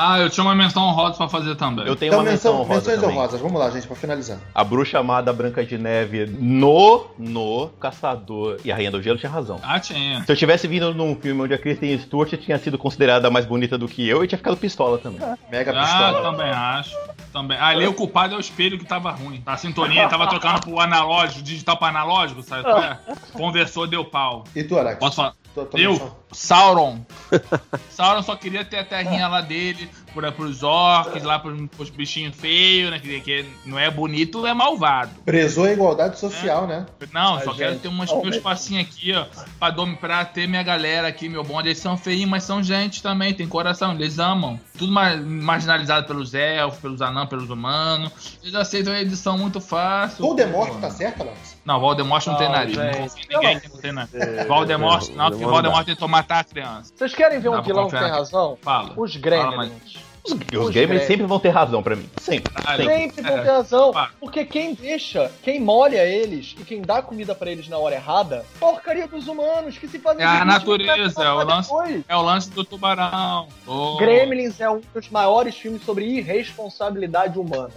[SPEAKER 2] Ah, eu tinha uma menção honrosa pra fazer também.
[SPEAKER 3] Eu tenho
[SPEAKER 5] Então,
[SPEAKER 3] uma menção
[SPEAKER 5] menção,
[SPEAKER 3] honrosa
[SPEAKER 5] menções
[SPEAKER 3] também.
[SPEAKER 5] honrosas. Vamos lá, gente, pra finalizar.
[SPEAKER 3] A bruxa amada Branca de Neve no, no Caçador e a Rainha do Gelo tinha razão.
[SPEAKER 2] Ah, tinha.
[SPEAKER 3] Se eu tivesse vindo num filme onde a Kristen Stewart tinha sido considerada mais bonita do que eu, eu tinha ficado pistola também.
[SPEAKER 5] Mega
[SPEAKER 2] Ah,
[SPEAKER 5] pistola.
[SPEAKER 2] também acho. Também. Ali o culpado é o espelho que tava ruim. A sintonia tava trocando pro analógico, digital pra analógico, sabe? é? Conversou, deu pau.
[SPEAKER 5] E tu, Alex?
[SPEAKER 2] Posso falar?
[SPEAKER 5] Tua- tua
[SPEAKER 2] Eu? Sauron. Sauron só queria ter a terrinha lá dele, por, pros orcs, lá pros, pros bichinhos feios, né? Que, que não é bonito, é malvado.
[SPEAKER 5] Prezou a igualdade social, né?
[SPEAKER 2] Não,
[SPEAKER 4] Ai,
[SPEAKER 2] só quero
[SPEAKER 4] gente,
[SPEAKER 2] ter umas,
[SPEAKER 4] mas-
[SPEAKER 2] passinhos aqui, ó. Pra, dom- pra ter minha galera aqui, meu bonde. Eles são feinhos, mas são gente também, tem coração, eles amam. Tudo ma- marginalizado pelos elfos, pelos anãos, pelos humanos. Eles aceitam a edição muito fácil.
[SPEAKER 5] Voldemort tá certo, Alex?
[SPEAKER 2] Não, Voldemort não, tem
[SPEAKER 4] Não,
[SPEAKER 2] nariz. Não confia ninguém que não tem nariz. Voldemort,
[SPEAKER 1] não,
[SPEAKER 2] porque
[SPEAKER 1] Voldemort
[SPEAKER 2] tentou matar a criança.
[SPEAKER 4] Vocês querem ver um
[SPEAKER 2] pra
[SPEAKER 4] vilão que tem razão?
[SPEAKER 2] Fala.
[SPEAKER 4] Os
[SPEAKER 2] Fala,
[SPEAKER 4] Gremlins.
[SPEAKER 3] Os, os gamers
[SPEAKER 4] Gremlins.
[SPEAKER 3] sempre vão ter razão pra mim. Sempre.
[SPEAKER 2] Caralho.
[SPEAKER 3] sempre.
[SPEAKER 4] Vão
[SPEAKER 2] É.
[SPEAKER 4] ter razão.
[SPEAKER 2] Fala.
[SPEAKER 4] Porque quem deixa, quem molha eles e quem dá comida pra eles na hora errada, porcaria dos humanos que se fazem
[SPEAKER 2] É a natureza, é o lance-
[SPEAKER 4] depois.
[SPEAKER 2] É o lance do tubarão. Boa,
[SPEAKER 4] Gremlins é um dos maiores filmes sobre irresponsabilidade humana.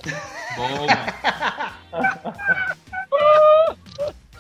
[SPEAKER 2] boa.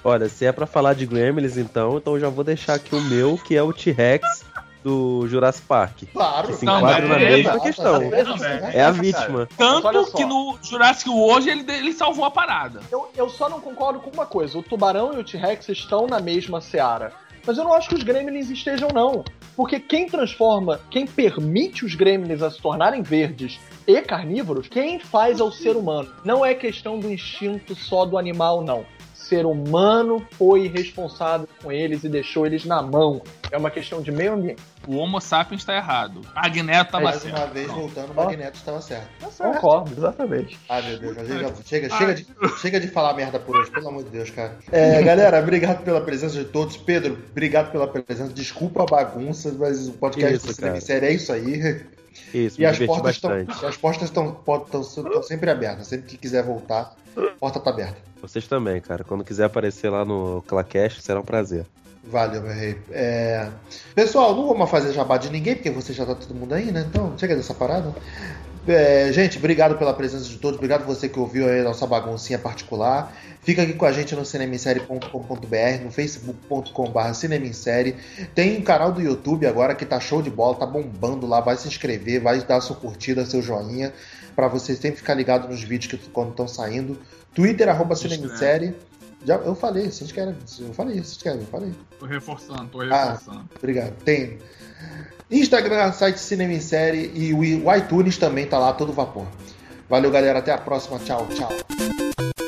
[SPEAKER 1] Olha, se é pra falar de Gremlins, então, então eu já vou deixar aqui o meu, que é o T-Rex do Jurassic Park.
[SPEAKER 5] Claro.
[SPEAKER 1] Que se enquadra na
[SPEAKER 2] é,
[SPEAKER 1] mesma questão.
[SPEAKER 5] tá, tá.
[SPEAKER 1] É a vítima.
[SPEAKER 2] Tanto que no Jurassic hoje ele, ele salvou a parada.
[SPEAKER 4] Eu, eu só não concordo com uma coisa: o tubarão e o T-Rex estão na mesma seara. Mas eu não acho que os gremlins estejam, não. Porque quem transforma, quem permite os gremlins a se tornarem verdes e carnívoros, quem faz é o ser humano. Não é questão do instinto só do animal, não. Ser humano foi responsável com eles e deixou eles na mão. É uma questão de meio ambiente.
[SPEAKER 2] O Homo sapiens tá errado. Magneto tava
[SPEAKER 5] Mais
[SPEAKER 2] certo.
[SPEAKER 5] uma vez,
[SPEAKER 2] Pronto.
[SPEAKER 5] voltando, o Magneto estava certo.
[SPEAKER 4] Concordo.
[SPEAKER 3] Exatamente.
[SPEAKER 5] Ai, meu Deus, chega, chega, chega, de, chega de falar merda por hoje, pelo amor de Deus, cara. É, galera, obrigado pela presença de todos. Pedro, obrigado pela presença. Desculpa a bagunça, mas o podcast
[SPEAKER 1] Isso,
[SPEAKER 5] do Cinema. Série é isso aí.
[SPEAKER 1] Isso,
[SPEAKER 5] E as portas,
[SPEAKER 1] bastante.
[SPEAKER 5] as portas estão, sempre abertas. Sempre que quiser voltar, a porta tá aberta.
[SPEAKER 1] Vocês também, cara. Quando quiser aparecer lá no Clacast, será um prazer.
[SPEAKER 5] Valeu, meu rei. É, Pessoal, não mais fazer jabá de ninguém, porque você já tá todo mundo aí, né? Então, chega dessa parada. É, gente, obrigado pela presença de todos. Obrigado você que ouviu aí a nossa baguncinha particular. Fica aqui com a gente no cinemissérie.com.br, no facebook.com.br cinemissérie. Tem um canal do YouTube agora que tá show de bola, tá bombando lá. Vai se inscrever, vai dar sua curtida, seu joinha, para você sempre ficar ligado nos vídeos que quando estão saindo. Twitter, arroba cinemissérie. Já, eu falei, vocês querem. Eu falei, vocês querem, eu falei.
[SPEAKER 2] Tô reforçando, tô
[SPEAKER 5] Ah.
[SPEAKER 2] reforçando.
[SPEAKER 5] Obrigado. Tem Instagram, site Cinema em Série e o iTunes também tá lá, todo vapor. Valeu, galera. Até a próxima. Tchau, tchau.